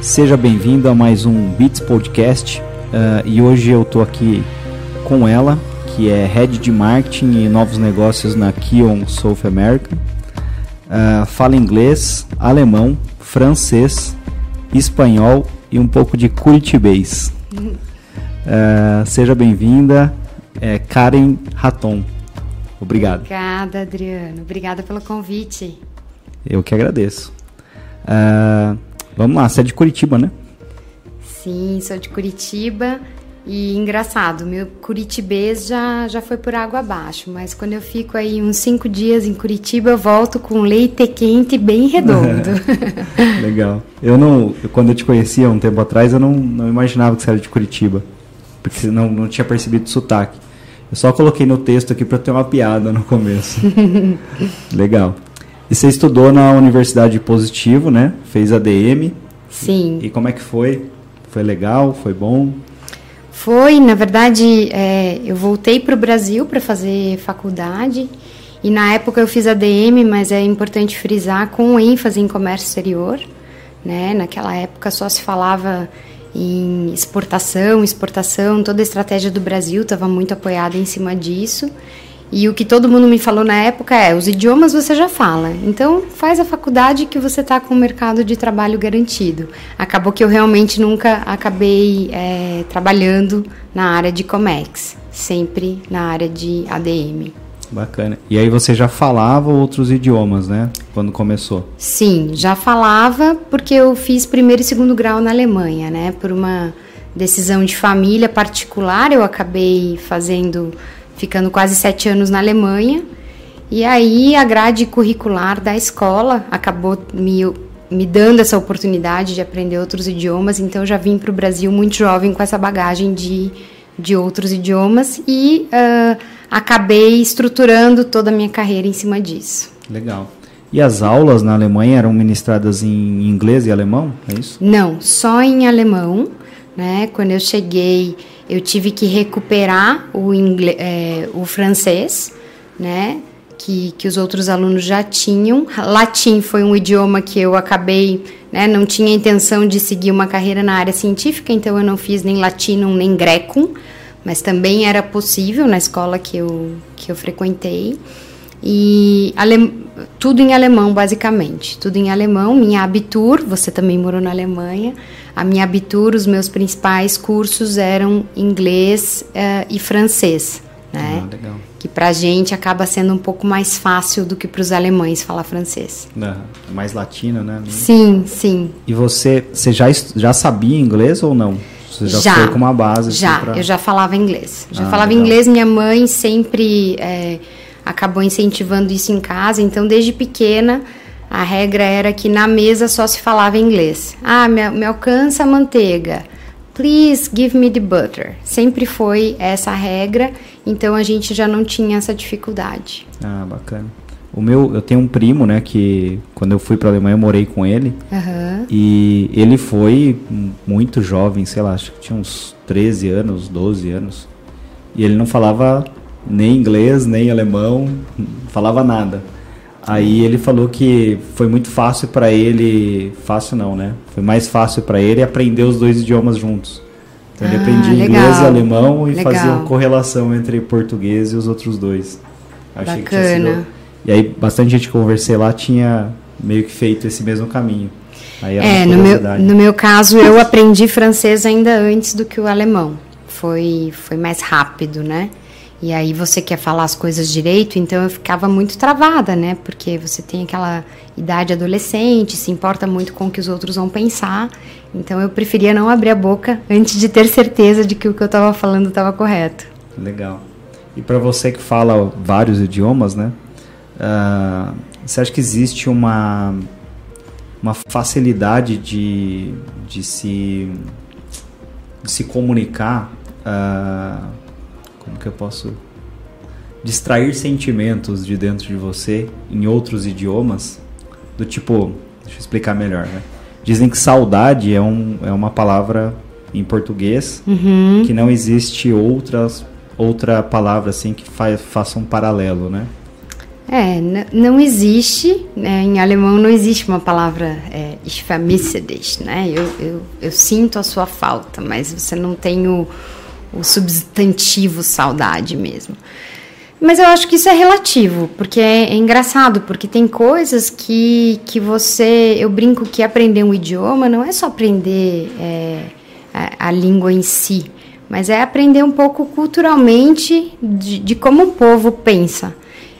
Seja bem-vindo a mais um Beats Podcast uh, e hoje eu tô aqui com ela, que é Head de Marketing e Novos Negócios na Kion South America. Uh, fala inglês, alemão, francês, espanhol e um pouco de curitibês. Uh, seja bem-vinda, é Karen Raton. Obrigado. Obrigada, Adriano. Obrigada pelo convite. Eu que agradeço. Uh, vamos lá, você é de Curitiba, né? Sim, sou de Curitiba. E engraçado, meu curitibês já, já foi por água abaixo, mas quando eu fico aí uns cinco dias em Curitiba, eu volto com leite quente bem redondo. Legal. Eu não, quando eu te conhecia um tempo atrás, eu não, não imaginava que você era de Curitiba, porque não, não tinha percebido o sotaque. Eu só coloquei no texto aqui para ter uma piada no começo. Legal. E você estudou na Universidade Positivo, né? Fez ADM. Sim. E como é que foi? Foi legal? Foi bom? Foi, na verdade, é, eu voltei para o Brasil para fazer faculdade. E na época eu fiz ADM, mas é importante frisar com ênfase em comércio exterior. Né? Naquela época só se falava em exportação, exportação, toda a estratégia do Brasil estava muito apoiada em cima disso. E o que todo mundo me falou na época é: os idiomas você já fala, então faz a faculdade que você está com o mercado de trabalho garantido. Acabou que eu realmente nunca acabei é, trabalhando na área de Comex, sempre na área de ADM. Bacana. E aí você já falava outros idiomas, né? Quando começou? Sim, já falava porque eu fiz primeiro e segundo grau na Alemanha, né? Por uma decisão de família particular, eu acabei fazendo, ficando quase sete anos na Alemanha. E aí a grade curricular da escola acabou me, me dando essa oportunidade de aprender outros idiomas. Então eu já vim para o Brasil muito jovem com essa bagagem de, de outros idiomas e uh, acabei estruturando toda a minha carreira em cima disso. Legal. E as aulas na Alemanha eram ministradas em inglês e alemão? É isso? Não, só em alemão. Né? Quando eu cheguei, eu tive que recuperar o, inglês, é, o francês, né? Que, que os outros alunos já tinham. Latim foi um idioma que eu acabei, né, não tinha intenção de seguir uma carreira na área científica, então eu não fiz nem latino nem greco mas também era possível na escola que eu, que eu frequentei. E ale, tudo em alemão, basicamente. Tudo em alemão. Minha Abitur, você também morou na Alemanha. A minha Abitur, os meus principais cursos eram inglês uh, e francês. Né? Ah, legal. Que pra gente acaba sendo um pouco mais fácil do que para os alemães falar francês. É, mais latino, né? Sim, sim. E você, você já, já sabia inglês ou não? Você já, já foi com uma base? Assim, já, pra... eu já falava inglês. Já ah, falava legal. inglês, minha mãe sempre é, acabou incentivando isso em casa, então desde pequena a regra era que na mesa só se falava inglês. Ah, me, me alcança a manteiga. Please give me the butter. Sempre foi essa a regra, então a gente já não tinha essa dificuldade. Ah, bacana. O meu, eu tenho um primo, né, que quando eu fui para a Alemanha eu morei com ele. Uhum. E ele foi muito jovem, sei lá, acho que tinha uns 13 anos, 12 anos. E ele não falava nem inglês, nem alemão, falava nada. Aí ele falou que foi muito fácil para ele, fácil não, né? Foi mais fácil para ele aprender os dois idiomas juntos. Então ele ah, aprendia inglês e alemão e legal. fazia uma correlação entre português e os outros dois. Achei Bacana. sido e aí bastante gente que conversei lá tinha meio que feito esse mesmo caminho. é, no meu, no meu caso eu aprendi francês ainda antes do que o alemão. Foi, foi mais rápido, né? E aí você quer falar as coisas direito, então eu ficava muito travada, né? Porque você tem aquela idade adolescente, se importa muito com o que os outros vão pensar. Então eu preferia não abrir a boca antes de ter certeza de que o que eu estava falando estava correto. Legal. E para você que fala vários idiomas, né? Uh, você acha que existe uma, uma facilidade de, de, se, de se comunicar? Uh, como que eu posso distrair sentimentos de dentro de você em outros idiomas? Do tipo, deixa eu explicar melhor, né? Dizem que saudade é, um, é uma palavra em português uhum. que não existe outras, outra palavra assim que fa, faça um paralelo, né? É, não existe, né, em alemão não existe uma palavra é, ich vermisse dich, né? Eu, eu, eu, sinto a sua falta, mas você não tem o, o substantivo saudade mesmo. Mas eu acho que isso é relativo, porque é, é, engraçado, porque tem coisas que, que você. Eu brinco que aprender um idioma não é só aprender é, a, a, língua em si, mas é aprender um pouco culturalmente de, de como o povo pensa.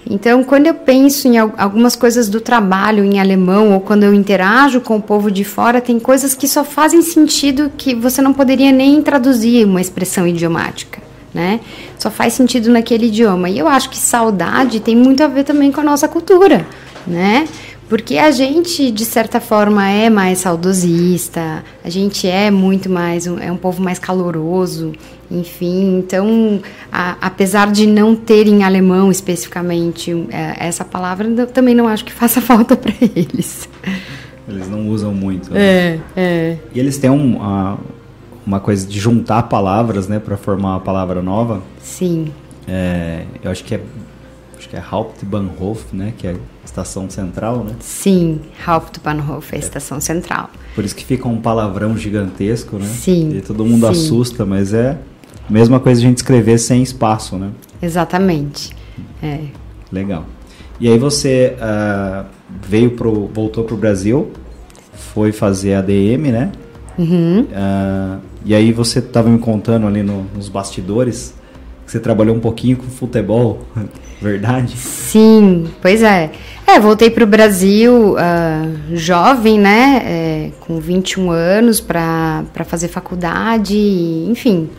Então, quando eu penso em algumas coisas do trabalho em alemão ou quando eu interajo com o povo de fora, tem coisas que só fazem sentido que você não poderia nem traduzir uma expressão idiomática, né? Só faz sentido naquele idioma. E eu acho que saudade tem muito a ver também com a nossa cultura, né? Porque a gente, de certa forma, é mais saudosista, a gente é muito mais, é um povo mais caloroso, enfim. Então, a, apesar de não ter em alemão especificamente é, essa palavra, eu também não acho que faça falta para eles. Eles não usam muito. Né? É, é. E eles têm um, uma, uma coisa de juntar palavras, né, para formar uma palavra nova. Sim. É, eu acho que é acho que é Hauptbahnhof, né? Que é a estação central, né? Sim, Hauptbahnhof é é. estação central. Por isso que fica um palavrão gigantesco, né? Sim. E todo mundo sim. assusta, mas é mesma coisa a gente escrever sem espaço, né? Exatamente. É. Legal. E aí você uh, veio pro, voltou para o Brasil, foi fazer ADM, né? Uhum. Uh, e aí você estava me contando ali no, nos bastidores que você trabalhou um pouquinho com futebol. Verdade? Sim, pois é. É, voltei para o Brasil uh, jovem, né? É, com 21 anos para fazer faculdade, enfim,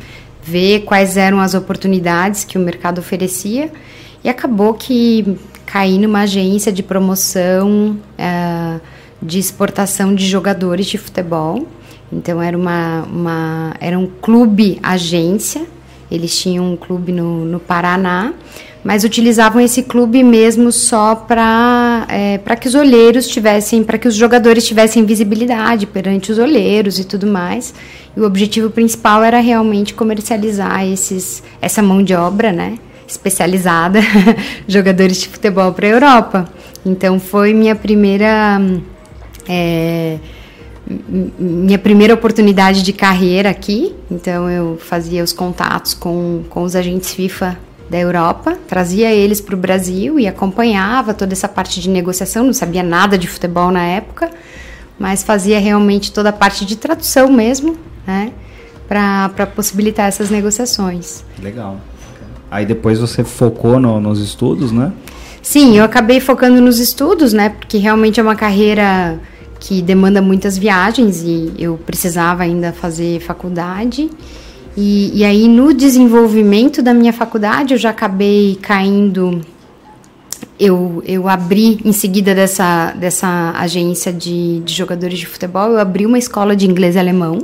ver quais eram as oportunidades que o mercado oferecia. E acabou que caí numa agência de promoção uh, de exportação de jogadores de futebol. Então era uma, uma era um clube agência. Eles tinham um clube no, no Paraná mas utilizavam esse clube mesmo só para é, para que os olheiros tivessem, para que os jogadores tivessem visibilidade perante os olheiros e tudo mais. O objetivo principal era realmente comercializar esses, essa mão de obra, né, especializada, jogadores de futebol para a Europa. Então foi minha primeira é, minha primeira oportunidade de carreira aqui. Então eu fazia os contatos com, com os agentes FIFA da Europa, trazia eles para o Brasil e acompanhava toda essa parte de negociação. Não sabia nada de futebol na época, mas fazia realmente toda a parte de tradução mesmo, né, para possibilitar essas negociações. Legal. Aí depois você focou no, nos estudos, né? Sim, eu acabei focando nos estudos, né, porque realmente é uma carreira que demanda muitas viagens e eu precisava ainda fazer faculdade. E, e aí, no desenvolvimento da minha faculdade, eu já acabei caindo. Eu, eu abri, em seguida dessa, dessa agência de, de jogadores de futebol, eu abri uma escola de inglês e alemão.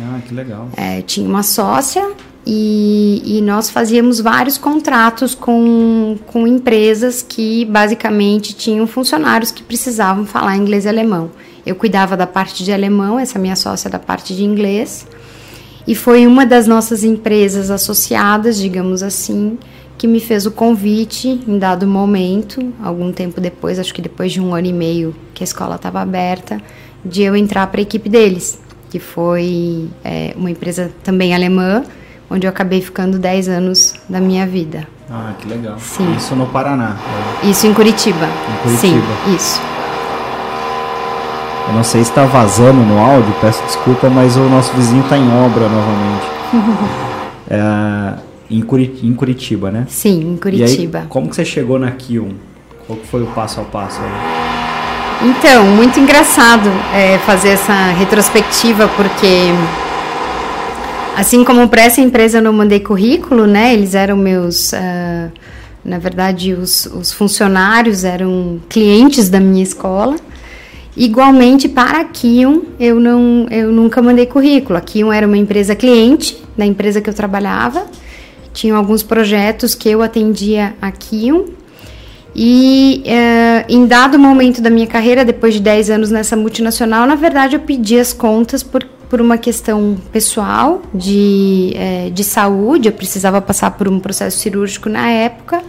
Ah, que legal. É, tinha uma sócia e, e, nós fazíamos vários contratos com, com empresas que basicamente tinham funcionários que precisavam falar inglês e alemão. Eu cuidava da parte de alemão, essa minha sócia da parte de inglês. E foi uma das nossas empresas associadas, digamos assim, que me fez o convite em dado momento, algum tempo depois, acho que depois de um ano e meio que a escola estava aberta, de eu entrar para a equipe deles, que foi é, uma empresa também alemã, onde eu acabei ficando 10 anos da minha vida. Ah, que legal. Sim. Isso no Paraná. Isso em Curitiba. Em Curitiba. Sim, isso. Eu não sei se está vazando no áudio, peço desculpa, mas o nosso vizinho está em obra novamente. é, em, Curitiba, em, Curitiba, né? Sim, em Curitiba. Aí, como que você chegou na Kion? Qual foi o passo a passo? Aí? Então, muito engraçado é, fazer essa retrospectiva, porque assim como para essa empresa eu não mandei currículo, né? Eles eram meus... Uh, na verdade, os, os funcionários eram clientes da minha escola. Igualmente para a Kion, eu, não, eu nunca mandei currículo. A Kion era uma empresa cliente da empresa que eu trabalhava. Tinham alguns projetos que eu atendia a Kion. E uh, em dado momento da minha carreira, depois de 10 anos nessa multinacional, na verdade eu pedi as contas por, por uma questão pessoal de, é, de saúde. Eu precisava passar por um processo cirúrgico na época.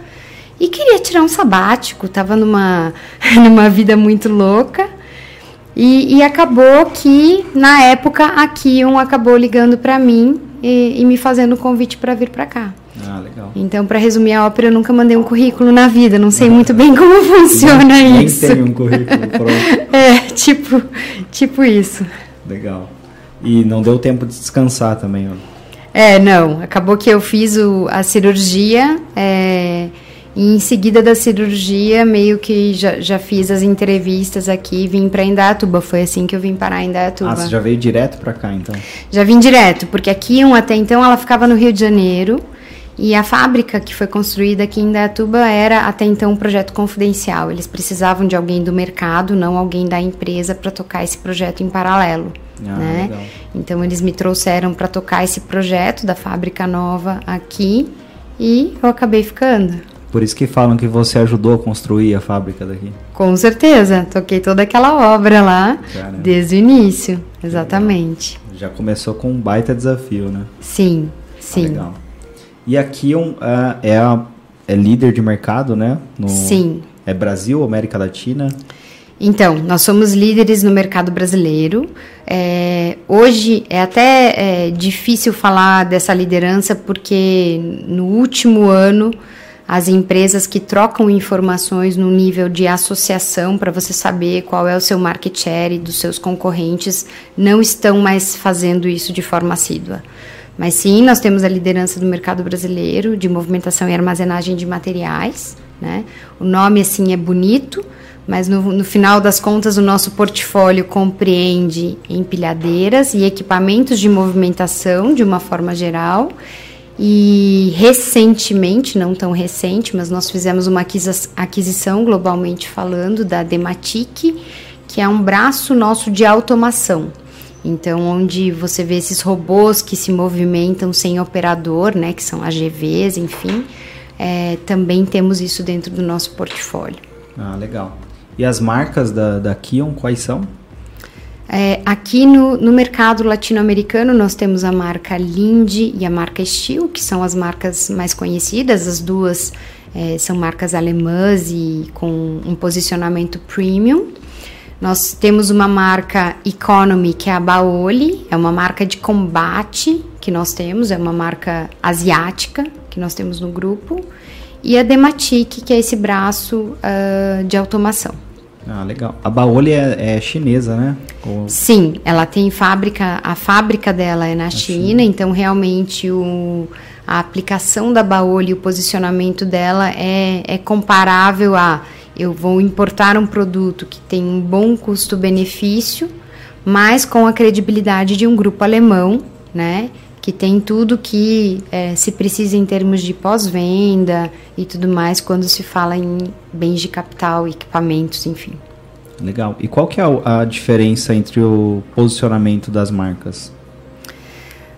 e queria tirar um sabático, estava numa, numa vida muito louca. E, e, acabou que, na época, a Kion acabou ligando para mim e, e, me fazendo o convite para vir para cá. Ah, legal. Então, para resumir a ópera, eu nunca mandei um currículo na vida, não sei muito bem como funciona nem, isso. Nem tem um currículo pronto. é, tipo, tipo isso. Legal. E não deu tempo de descansar também, ó. É, não. Acabou que eu fiz o, a cirurgia. É, e em seguida da cirurgia, meio que já, já fiz as entrevistas aqui, vim para Indaiatuba. Foi assim que eu vim parar em Indaiatuba. Ah, você já veio direto para cá, então? Já vim direto, porque aqui, um, até então, ela ficava no Rio de Janeiro. E a fábrica que foi construída aqui em Indaiatuba era até então um projeto confidencial. Eles precisavam de alguém do mercado, não alguém da empresa, para tocar esse projeto em paralelo. Ah, né? Legal. Então eles me trouxeram para tocar esse projeto da fábrica nova aqui e eu acabei ficando. Por isso que falam que você ajudou a construir a fábrica daqui. Com certeza, toquei toda aquela obra lá Caramba. desde o início, exatamente. Já começou com um baita desafio, né? Sim, sim. Ah, legal. E aqui um, uh, é, a, é líder de mercado, né? No, sim. É Brasil, América Latina? Então, nós somos líderes no mercado brasileiro. É, hoje é até é, difícil falar dessa liderança porque no último ano as empresas que trocam informações no nível de associação para você saber qual é o seu market share dos seus concorrentes não estão mais fazendo isso de forma assídua. Mas sim, nós temos a liderança do mercado brasileiro de movimentação e armazenagem de materiais. Né? O nome assim é bonito, mas no, no, final das contas o nosso portfólio compreende empilhadeiras e equipamentos de movimentação de uma forma geral. E recentemente, não tão recente, mas nós fizemos uma aquisição globalmente falando da Dematic, que é um braço nosso de automação. Então, onde você vê esses robôs que se movimentam sem operador, né, que são AGVs, enfim, é, também temos isso dentro do nosso portfólio. Ah, legal. E as marcas da, da Kion, quais são? É, aqui no, no mercado latino-americano nós temos a marca Linde e a marca Steel, que são as marcas mais conhecidas, as duas é, são marcas alemãs e com um posicionamento premium. Nós temos uma marca Economy, que é a Baoli, é uma marca de combate que nós temos, é uma marca asiática que nós temos no grupo e a Dematic, que é esse braço uh, de automação. Ah, legal. A Baoli é, é chinesa, né? Ou... Sim, ela tem fábrica, a fábrica dela é na China, China, então realmente o, a aplicação da Baoli, o posicionamento dela é, é comparável a eu vou importar um produto que tem um bom custo-benefício, mas com a credibilidade de um grupo alemão, né? Que tem tudo que é, se precisa em termos de pós-venda e tudo mais quando se fala em bens de capital, equipamentos, enfim. Legal. E qual que é a diferença entre o posicionamento das marcas?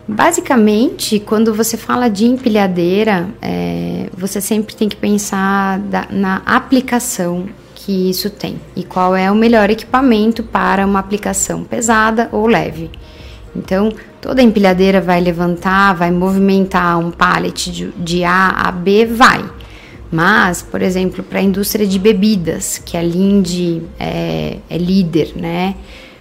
Basicamente, quando você fala de empilhadeira, é, você sempre tem que pensar da, na aplicação que isso tem e qual é o melhor equipamento para uma aplicação pesada ou leve. Então, toda empilhadeira vai levantar, vai movimentar um pallet de, de A a B, vai. Mas, por exemplo, para a indústria de bebidas, que a Linde é, é, líder, né?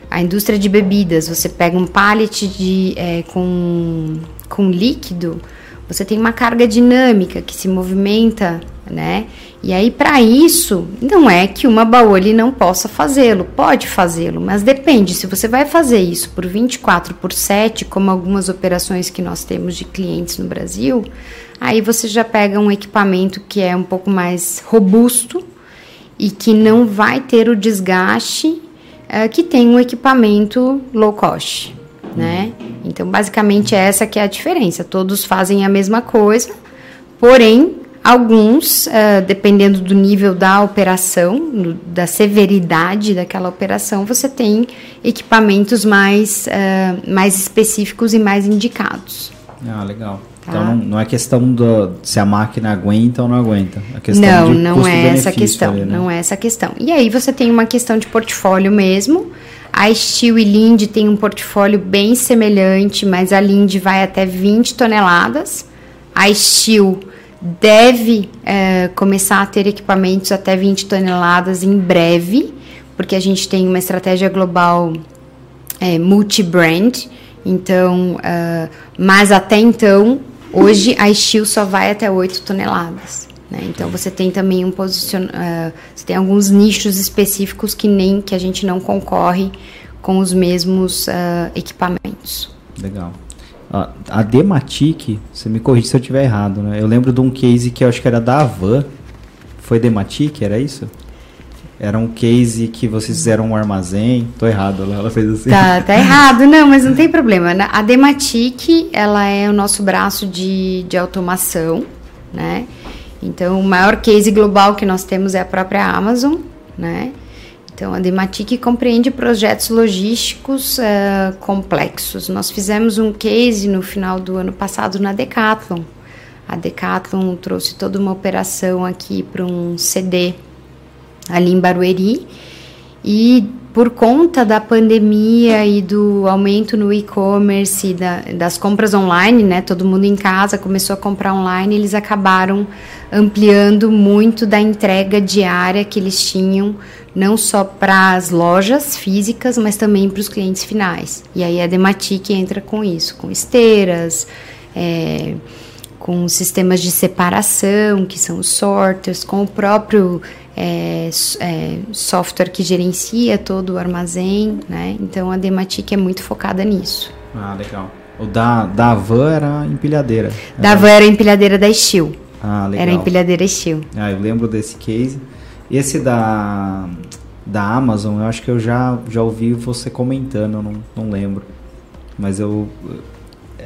A indústria de bebidas, você pega um pallet de, é, com, com líquido, você tem uma carga dinâmica que se movimenta, né? E aí, para isso, não é que uma Baoli não possa fazê-lo, pode fazê-lo, mas depende. Se você vai fazer isso por 24 por 7, como algumas operações que nós temos de clientes no Brasil, aí você já pega um equipamento que é um pouco mais robusto e que não vai ter o desgaste é, que tem um equipamento low cost, né? Então, basicamente, essa que é a diferença. Todos fazem a mesma coisa, porém Alguns, uh, dependendo do nível da operação, do, da severidade daquela operação, você tem equipamentos mais, uh, mais específicos e mais indicados. Ah, legal. Tá? Então não, não, é questão do, se a máquina aguenta ou não aguenta. A questão não, não é essa questão. Ali, né? Não é essa questão. E aí você tem uma questão de portfólio mesmo. A Steel e Lind tem um portfólio bem semelhante, mas a Lind vai até 20 toneladas. A Steel deve é, começar a ter equipamentos até 20 toneladas em breve, porque a gente tem uma estratégia global é, multi-brand. Então, uh, mas até então, hoje a Steel só vai até 8 toneladas. Né? Então você tem também um posicion... Uh, você tem alguns nichos específicos que nem que a gente não concorre com os mesmos uh, equipamentos. Legal. A Dematic, você me corrige se eu estiver errado, né? Eu lembro de um case que eu acho que era da Avan. Foi Dematic, era isso? Era um case que vocês fizeram um armazém. Tô errado, ela fez assim. Tá, tá errado. Não, mas não tem problema. A Dematic, ela é o nosso braço de, de automação, né? Então, o maior case global que nós temos é a própria Amazon, né? Então, a Dematic compreende projetos logísticos uh, complexos. Nós fizemos um case no final do ano passado na Decathlon. A Decathlon trouxe toda uma operação aqui para um CD ali em Barueri. E por conta da pandemia e do aumento no e-commerce, da, das compras online, né? Todo mundo em casa começou a comprar online, eles acabaram ampliando muito da entrega diária que eles tinham, não só para as lojas físicas, mas também para os clientes finais. E aí a Dematic entra com isso, com esteiras, é, com sistemas de separação, que são os sorters, com o próprio é, é, software que gerencia todo o armazém, né? Então a Dematic é muito focada nisso. Ah, legal. O da, da Van era empilhadeira. Da Van era empilhadeira da Steel. Ah, legal. Era empilhadeira Steel. Ah, eu lembro desse case. Esse da, da Amazon, eu acho que eu já, já ouvi você comentando, não, não lembro. Mas eu.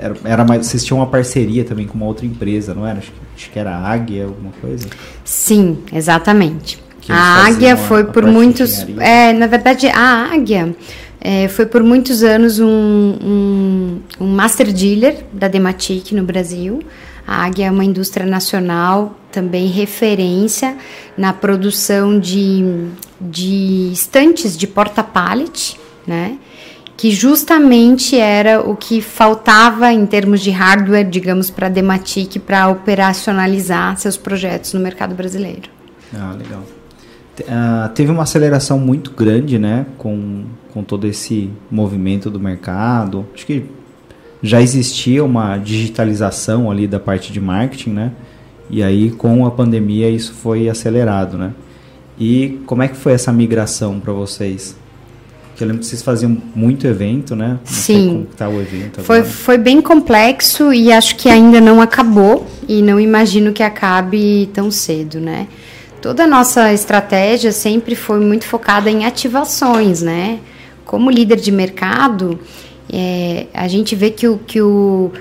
Era, era mais, vocês tinham uma parceria também com uma outra empresa, não era? Acho que Acho que era Águia, alguma coisa? Sim, exatamente. A Águia foi por muitos. É, na verdade, a Águia é, foi por muitos anos um, um, um master dealer da Dematic no Brasil. A Águia é uma indústria nacional, também referência na produção de, de estantes de porta-pallet, né? Que justamente era o que faltava em termos de hardware, digamos, para a Dematic para operacionalizar seus projetos no mercado brasileiro. Ah, legal. Uh, teve uma aceleração muito grande, né, com, com todo esse movimento do mercado. Acho que já existia uma digitalização ali da parte de marketing, né? E aí com a pandemia isso foi acelerado, né? E como é que foi essa migração para vocês? Que eu lembro que vocês faziam muito evento, né? Não Sim. Tá o evento foi, foi bem complexo e acho que ainda não acabou e não imagino que acabe tão cedo, né? Toda a nossa estratégia sempre foi muito focada em ativações, né? Como líder de mercado, é, a gente vê que o, que o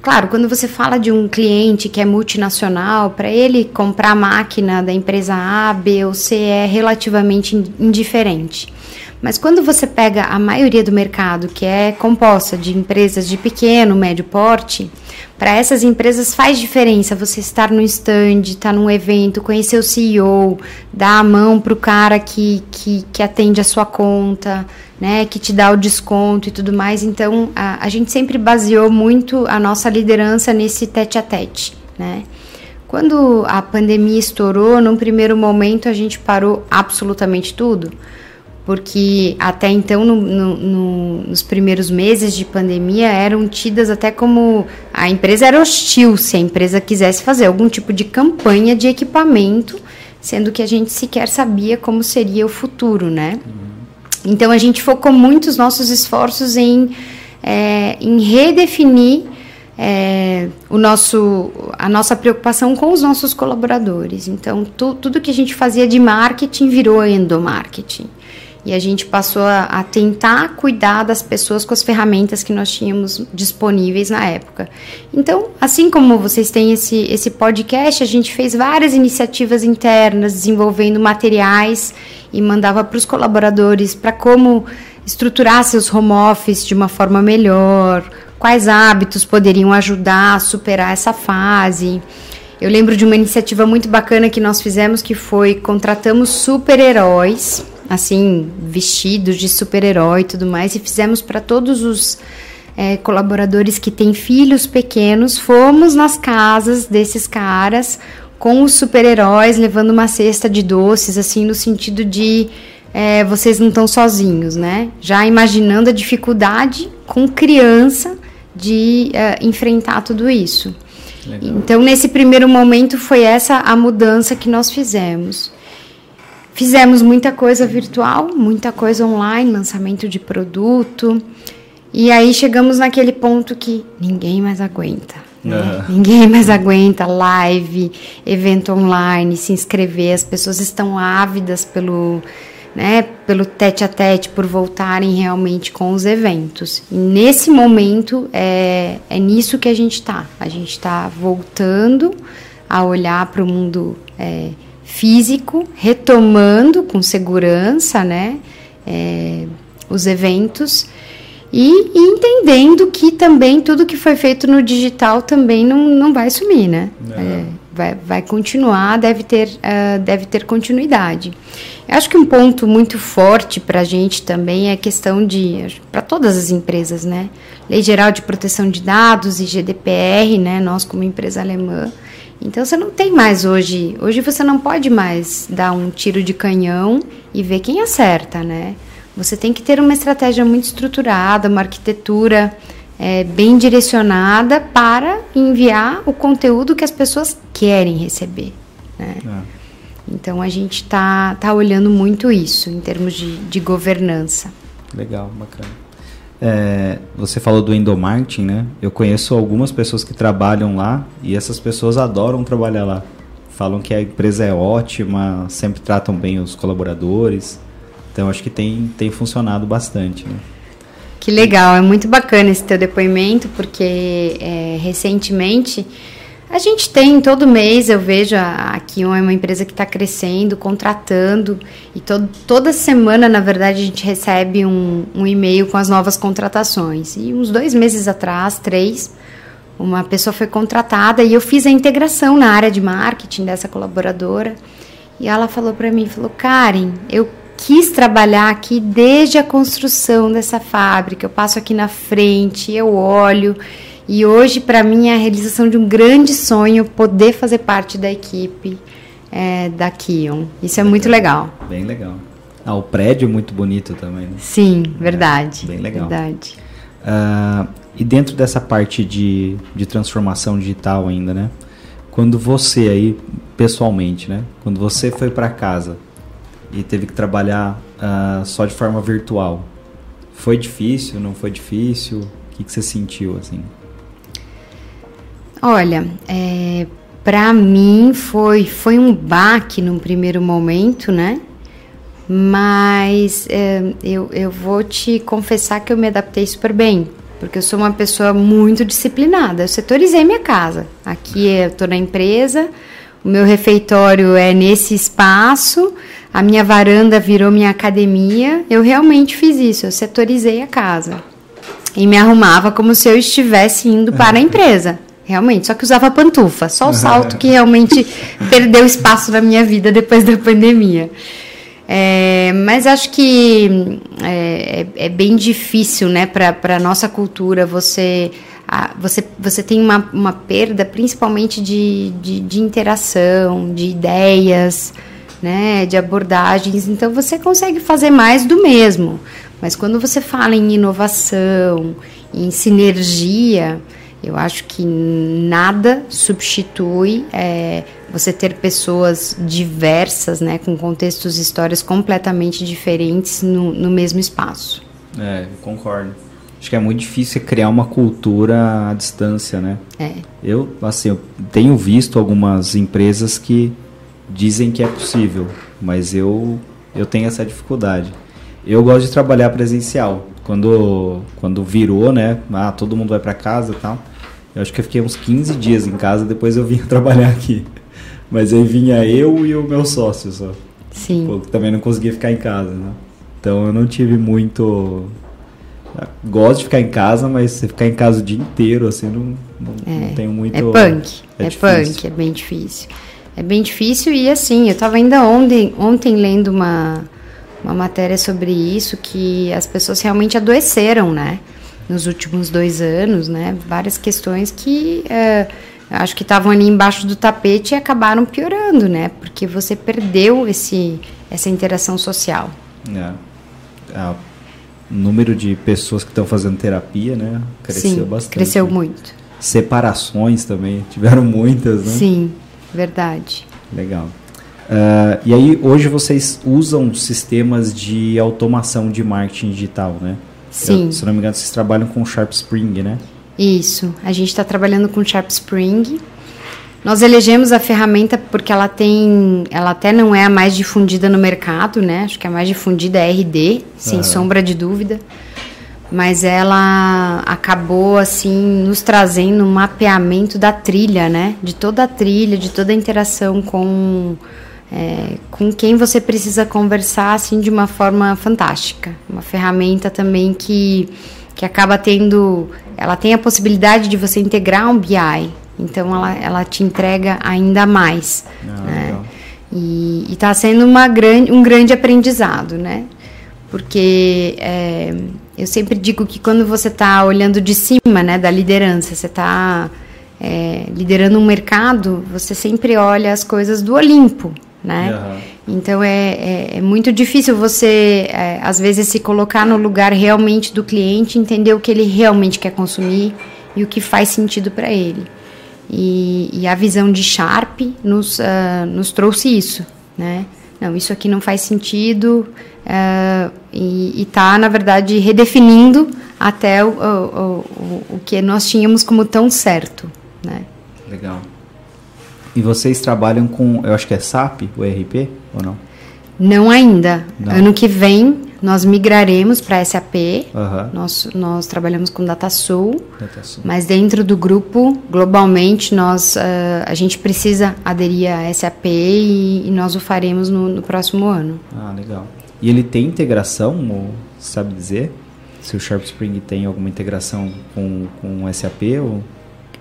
Claro, quando você fala de um cliente que é multinacional, para ele comprar a máquina da empresa A, B ou C é relativamente indiferente. Mas quando você pega a maioria do mercado, que é composta de empresas de pequeno, médio porte, para essas empresas faz diferença você estar no stand, estar tá num evento, conhecer o CEO, dar a mão para o cara que, que, que atende a sua conta, né, que te dá o desconto e tudo mais. Então, a, a gente sempre baseou muito a nossa liderança nesse tete a tete, né? Quando a pandemia estourou, num primeiro momento a gente parou absolutamente tudo porque até então, no, no, no, nos primeiros meses de pandemia, eram tidas até como a empresa era hostil se a empresa quisesse fazer algum tipo de campanha de equipamento, sendo que a gente sequer sabia como seria o futuro, né? Então a gente focou muito os nossos esforços em, é, em redefinir é, o nosso, a nossa preocupação com os nossos colaboradores. Então, tu, tudo que a gente fazia de marketing virou endomarketing. E a gente passou a, a, tentar cuidar das pessoas com as ferramentas que nós tínhamos disponíveis na época. Então, assim como vocês têm esse, esse podcast, a gente fez várias iniciativas internas, desenvolvendo materiais e mandava para os colaboradores para como estruturar seus home office de uma forma melhor, quais hábitos poderiam ajudar a superar essa fase. Eu lembro de uma iniciativa muito bacana que nós fizemos que foi contratamos super-heróis assim, vestidos de super-herói e tudo mais, e fizemos para todos os é, colaboradores que têm filhos pequenos, fomos nas casas desses caras com os super-heróis, levando uma cesta de doces, assim, no sentido de é, vocês não estão sozinhos, né? Já imaginando a dificuldade com criança de é, enfrentar tudo isso. Legal. Então, nesse primeiro momento, foi essa a mudança que nós fizemos. Fizemos muita coisa virtual, muita coisa online, lançamento de produto. E aí chegamos naquele ponto que ninguém mais aguenta. Né? Uhum. Ninguém mais aguenta live, evento online, se inscrever. As pessoas estão ávidas pelo, né, pelo tete a tete, por voltarem realmente com os eventos. E nesse momento é, é nisso que a gente está. A gente está voltando a olhar para o mundo é, físico, retomando com segurança, né, é, os eventos e, e, entendendo que também tudo que foi feito no digital também não, não vai sumir, né? É, vai, vai continuar, deve ter, uh, deve ter continuidade. Eu acho que um ponto muito forte para a gente também é a questão de, para todas as empresas, né? Lei Geral de Proteção de Dados e GDPR, né? Nós como empresa alemã. Então você não tem mais hoje, hoje você não pode mais dar um tiro de canhão e ver quem acerta, né? Você tem que ter uma estratégia muito estruturada, uma arquitetura é, bem direcionada para enviar o conteúdo que as pessoas querem receber. Né? É. Então a gente está tá olhando muito isso em termos de, de governança. Legal, bacana. É, você falou do endomarketing, né? Eu conheço algumas pessoas que trabalham lá e essas pessoas adoram trabalhar lá. Falam que a empresa é ótima, sempre tratam bem os colaboradores. Então acho que tem, tem funcionado bastante. Né? Que legal, é muito bacana esse teu depoimento, porque é, recentemente a gente tem todo mês, eu vejo aqui uma empresa que está crescendo, contratando, e toda semana, na verdade, a gente recebe um, um e-mail com as novas contratações. E uns dois meses atrás, três, uma pessoa foi contratada e eu fiz a integração na área de marketing dessa colaboradora. E ela falou para mim, falou, Karen, eu quis trabalhar aqui desde a construção dessa fábrica. Eu passo aqui na frente, eu olho. E hoje, para mim, é a realização de um grande sonho poder fazer parte da equipe é, da Kion. Isso é muito legal. Bem legal. Ah, o prédio é muito bonito também. Né? Sim, verdade. É, bem legal. Verdade. Uh, e dentro dessa parte de, de transformação digital ainda, né? Quando você aí, pessoalmente, né? Quando você foi para casa, e teve que trabalhar uh, só de forma virtual. Foi difícil? Não foi difícil? O que, que você sentiu assim? Olha, é, para mim foi foi um baque num primeiro momento, né? Mas é, eu, eu vou te confessar que eu me adaptei super bem, porque eu sou uma pessoa muito disciplinada. Eu setorizei minha casa. Aqui eu estou na empresa, o meu refeitório é nesse espaço, a minha varanda virou minha academia. Eu realmente fiz isso, eu setorizei a casa. E me arrumava como se eu estivesse indo para a empresa. Realmente, só que usava pantufa, só o salto que realmente perdeu espaço na minha vida depois da pandemia. É, mas acho que é, é, é bem difícil, né, para a nossa cultura, você, você, você tem uma, uma perda principalmente de, de, de interação, de ideias, né, de abordagens. Então você consegue fazer mais do mesmo. Mas quando você fala em inovação, em sinergia, eu acho que nada substitui é, você ter pessoas diversas, né, com contextos e histórias completamente diferentes no, no mesmo espaço. É, concordo. Acho que é muito difícil criar uma cultura à distância, né? É. Eu, assim, eu tenho visto algumas empresas que dizem que é possível, mas eu eu tenho essa dificuldade. Eu gosto de trabalhar presencial. Quando quando virou, né? Ah, todo mundo vai para casa e tal. Eu acho que eu fiquei uns 15 dias em casa, depois eu vim trabalhar aqui. Mas aí vinha eu e o meu sócio só. Sim. Pô, também não conseguia ficar em casa, né? Então eu não tive muito gosto de ficar em casa, mas se ficar em casa o dia inteiro, assim, não, não, é, não tenho muito. É punk. É, é punk, é bem difícil. É bem difícil e assim, eu estava ainda ontem, ontem lendo uma, uma matéria sobre isso, que as pessoas realmente adoeceram, né? Nos últimos dois anos, né? Várias questões que é, acho que estavam ali embaixo do tapete e acabaram piorando, né? Porque você perdeu esse, essa interação social. É. é o número de pessoas que estão fazendo terapia, né? Cresceu Sim, bastante. Cresceu muito. Separações também, tiveram muitas, né? Sim, verdade. Legal. Uh, e aí, hoje vocês usam sistemas de automação de marketing digital, né? Sim. Eu, se não me engano, vocês trabalham com Sharp Spring, né? Isso. A gente está trabalhando com Sharp Spring. Nós elegemos a ferramenta porque ela tem, ela até não é a mais difundida no mercado, né? Acho que a mais difundida é RD, sem uhum. sombra de dúvida. Mas ela acabou assim nos trazendo um mapeamento da trilha, né? De toda a trilha, de toda a interação com é, com quem você precisa conversar assim de uma forma fantástica. Uma ferramenta também que, que acaba tendo, ela tem a possibilidade de você integrar um BI, então ela, ela te entrega ainda mais. Ah, né? E está sendo uma grande, um grande aprendizado, né? Porque é, eu sempre digo que quando você está olhando de cima, né, da liderança, você está é, liderando um mercado, você sempre olha as coisas do Olimpo, né? Uhum. Então é, é, é, muito difícil você, é, às vezes, se colocar no lugar realmente do cliente, entender o que ele realmente quer consumir e o que faz sentido para ele. E, e, a visão de Sharp nos, uh, nos trouxe isso, né? Não, isso aqui não faz sentido uh, e está, na verdade, redefinindo até o, o, o, o que nós tínhamos como tão certo, né? Legal. E vocês trabalham com, eu acho que é SAP, o ERP, ou não? Não ainda. Não. Ano que vem nós migraremos para SAP. Uhum. Nós, nós trabalhamos com DataSoul, DataSoul, mas dentro do grupo, globalmente, nós, uh, a gente precisa aderir a SAP e, e nós o faremos no, no, próximo ano. Ah, legal. E ele tem integração, ou, sabe dizer? Se o Sharp Spring tem alguma integração com, com o SAP ou...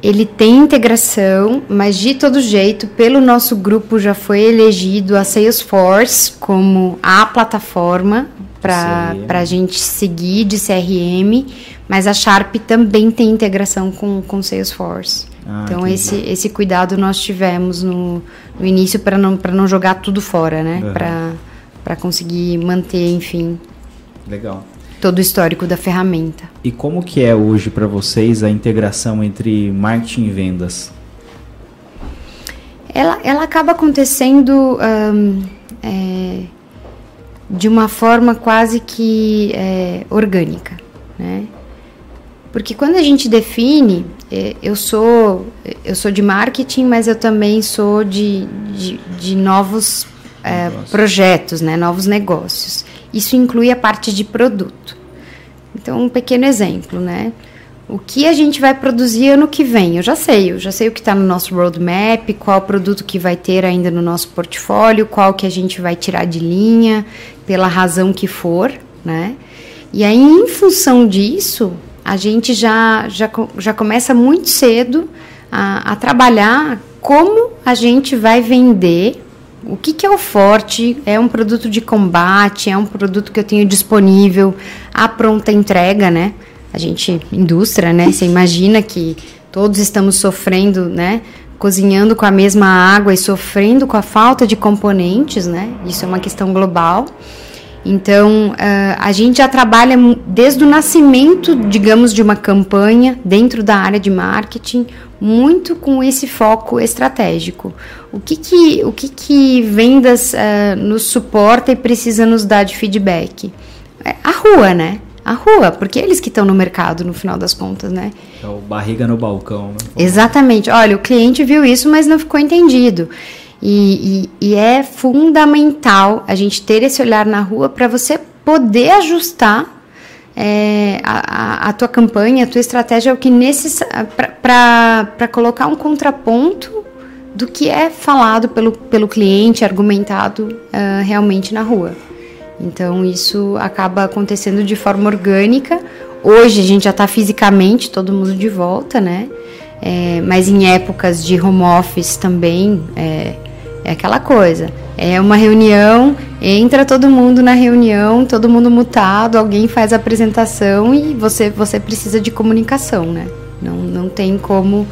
Ele tem integração, mas de todo jeito, pelo nosso grupo já foi elegido a Salesforce como a plataforma para a gente seguir de CRM, mas a Sharp também tem integração com, com Salesforce. Ah, então esse, esse cuidado nós tivemos no, no início para não, não jogar tudo fora, né? Uhum. Para conseguir manter, enfim. Legal todo o histórico da ferramenta. E como que é hoje para vocês a integração entre marketing e vendas? Ela, ela acaba acontecendo é, de uma forma quase que é, orgânica, né? Porque quando a gente define, é, eu sou eu sou de marketing, mas eu também sou de, de, de novos é, projetos, né, novos negócios. Isso inclui a parte de produto. Então, um pequeno exemplo, né? O que a gente vai produzir ano que vem? Eu já sei, eu já sei o que está no nosso roadmap, qual produto que vai ter ainda no nosso portfólio, qual que a gente vai tirar de linha, pela razão que for, né? E aí, em função disso, a gente já, já, já começa muito cedo a, a trabalhar como a gente vai vender o que, que, é o forte? É um produto de combate? É um produto que eu tenho disponível à pronta entrega, né? A gente, indústria, né? Você imagina que todos estamos sofrendo, né? Cozinhando com a mesma água e sofrendo com a falta de componentes, né? Isso é uma questão global. Então, uh, a gente já trabalha desde o nascimento, digamos, de uma campanha dentro da área de marketing, muito com esse foco estratégico. O que que, o que, que vendas uh, nos suporta e precisa nos dar de feedback? É a rua, né? A rua, porque eles que estão no mercado, no final das contas, né? É o barriga no balcão, né? Exatamente. Olha, o cliente viu isso, mas não ficou entendido. E, e, e é fundamental a gente ter esse olhar na rua para você poder ajustar é, a, a, tua campanha, a tua estratégia é o que necessário para colocar um contraponto do que é falado pelo, pelo cliente, argumentado uh, realmente na rua. Então isso acaba acontecendo de forma orgânica. Hoje a gente já está fisicamente todo mundo de volta, né? É, mas em épocas de home office também é, é aquela coisa. É uma reunião, entra todo mundo na reunião, todo mundo mutado, alguém faz a apresentação e você, você precisa de comunicação, né? Não, não tem como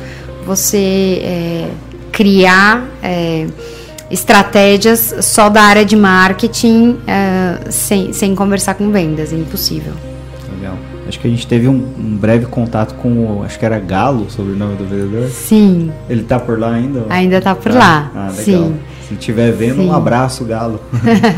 você é, criar é, estratégias só da área de marketing é, sem, sem conversar com vendas, é impossível. Acho que a gente teve um, um, breve contato com o, acho que era Galo, sobre o nome do vendedor. Sim. Ele tá por lá ainda? Ainda tá por tá? lá. Ah, legal. Sim. Se estiver vendo, Sim. um abraço, Galo.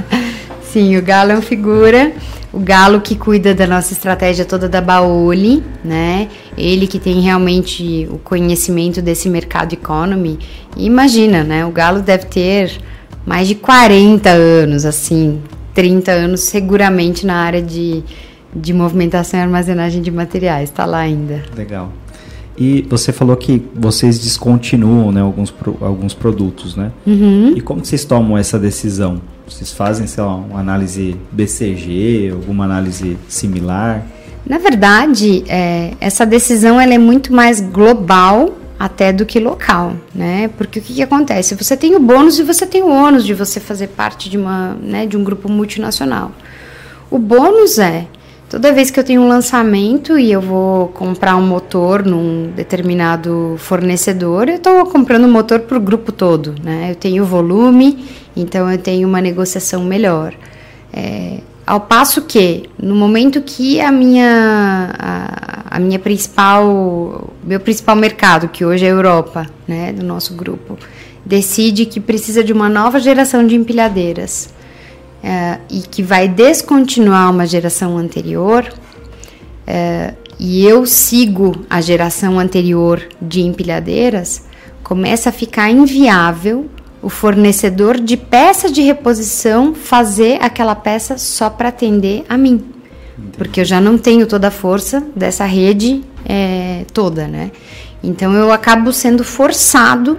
Sim, o Galo é uma figura. O Galo que cuida da nossa estratégia toda da Baoli, né? Ele que tem realmente o conhecimento desse mercado economy. E imagina, né? O Galo deve ter mais de 40 anos, assim, 30 anos seguramente na área de, de movimentação e armazenagem de materiais. Está lá ainda. Legal. E você falou que vocês descontinuam né, alguns, alguns produtos, né? Uhum. E como vocês tomam essa decisão? Vocês fazem, sei lá, uma análise BCG, alguma análise similar? Na verdade, é, essa decisão ela é muito mais global até do que local, né? Porque o que, que, acontece? Você tem o bônus e você tem o ônus de você fazer parte de, uma, né, de um grupo multinacional. O bônus é Toda vez que eu tenho um lançamento e eu vou comprar um motor num determinado fornecedor, eu estou comprando um motor para o grupo todo, né? Eu tenho volume, então eu tenho uma negociação melhor. É, ao passo que, no momento que a minha, a, a, minha principal, meu principal mercado, que hoje é a Europa, né, do nosso grupo, decide que precisa de uma nova geração de empilhadeiras, é, e que vai descontinuar uma geração anterior, é, e eu sigo a geração anterior de empilhadeiras, começa a ficar inviável o fornecedor de peça de reposição fazer aquela peça só para atender a mim. Entendi. Porque eu já não tenho toda a força dessa rede é, toda, né? Então eu acabo sendo forçado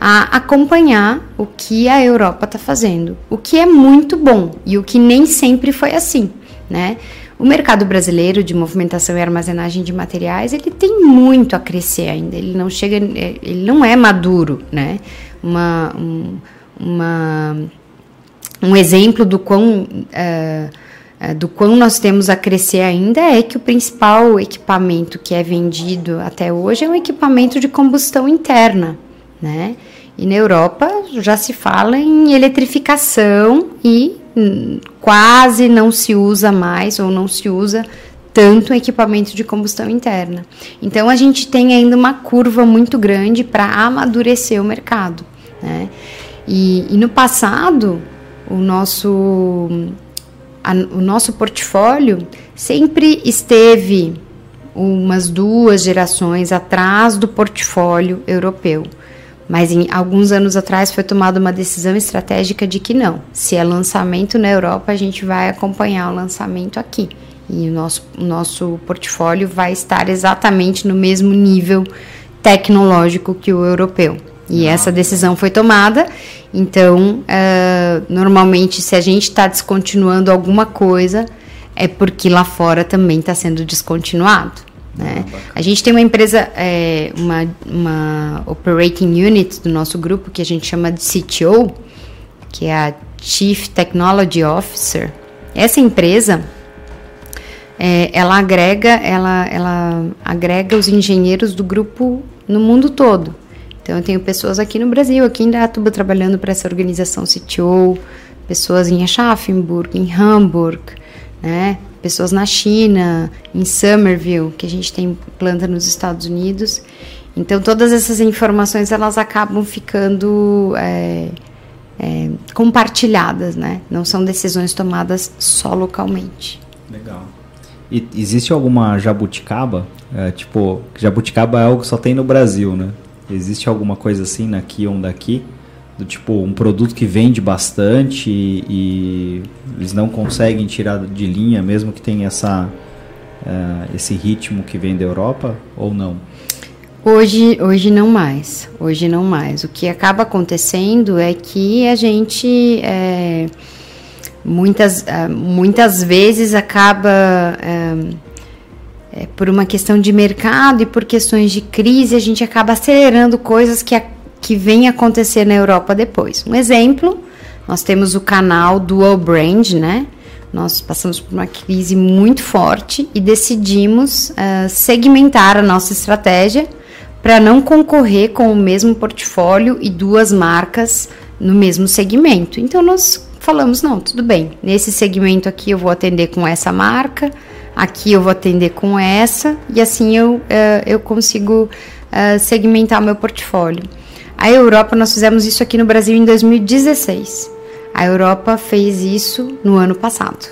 a acompanhar o que a Europa está fazendo, o que é muito bom e o que nem sempre foi assim, né? O mercado brasileiro de movimentação e armazenagem de materiais ele tem muito a crescer ainda. Ele não chega, ele não é maduro, né? Uma, um, uma, um exemplo do quão uh, do quão nós temos a crescer ainda é que o principal equipamento que é vendido até hoje é um equipamento de combustão interna, né? E na Europa já se fala em eletrificação e hum, quase não se usa mais ou não se usa tanto equipamento de combustão interna. Então a gente tem ainda uma curva muito grande para amadurecer o mercado. Né? E, e, no passado, o nosso, a, o nosso portfólio sempre esteve umas duas gerações atrás do portfólio europeu. Mas em alguns anos atrás foi tomada uma decisão estratégica de que não. Se é lançamento na Europa, a gente vai acompanhar o lançamento aqui. E o nosso, o nosso portfólio vai estar exatamente no mesmo nível tecnológico que o europeu. E ah, essa decisão foi tomada. Então, uh, normalmente, se a gente está descontinuando alguma coisa, é porque lá fora também está sendo descontinuado. Né? A gente tem uma empresa, é, uma, uma operating unit do nosso grupo que a gente chama de CTO, que é a Chief Technology Officer. Essa empresa, é, ela agrega, ela, ela agrega os engenheiros do grupo no mundo todo. Então eu tenho pessoas aqui no Brasil, aqui em Datuba, trabalhando para essa organização CTO, pessoas em Aschaffenburg, em Hamburg, né? pessoas na China, em Somerville, que a gente tem planta nos Estados Unidos. Então todas essas informações elas acabam ficando é, é, compartilhadas, né? Não são decisões tomadas só localmente. Legal. E existe alguma jabuticaba? É, tipo, jabuticaba é algo que só tem no Brasil, né? Existe alguma coisa assim na Kion daqui? Do tipo um produto que vende bastante e, e eles não conseguem tirar de linha mesmo que tenha essa uh, esse ritmo que vem da Europa ou não? Hoje, hoje não mais. Hoje não mais. O que acaba acontecendo é que a gente é, muitas, é, muitas vezes acaba é, é, por uma questão de mercado e por questões de crise a gente acaba acelerando coisas que a que vem acontecer na Europa depois. Um exemplo, nós temos o canal Dual Brand, né? Nós passamos por uma crise muito forte e decidimos uh, segmentar a nossa estratégia para não concorrer com o mesmo portfólio e duas marcas no mesmo segmento. Então nós falamos não, tudo bem. Nesse segmento aqui eu vou atender com essa marca, aqui eu vou atender com essa e assim eu uh, eu consigo uh, segmentar meu portfólio. A Europa nós fizemos isso aqui no Brasil em 2016. A Europa fez isso no ano passado.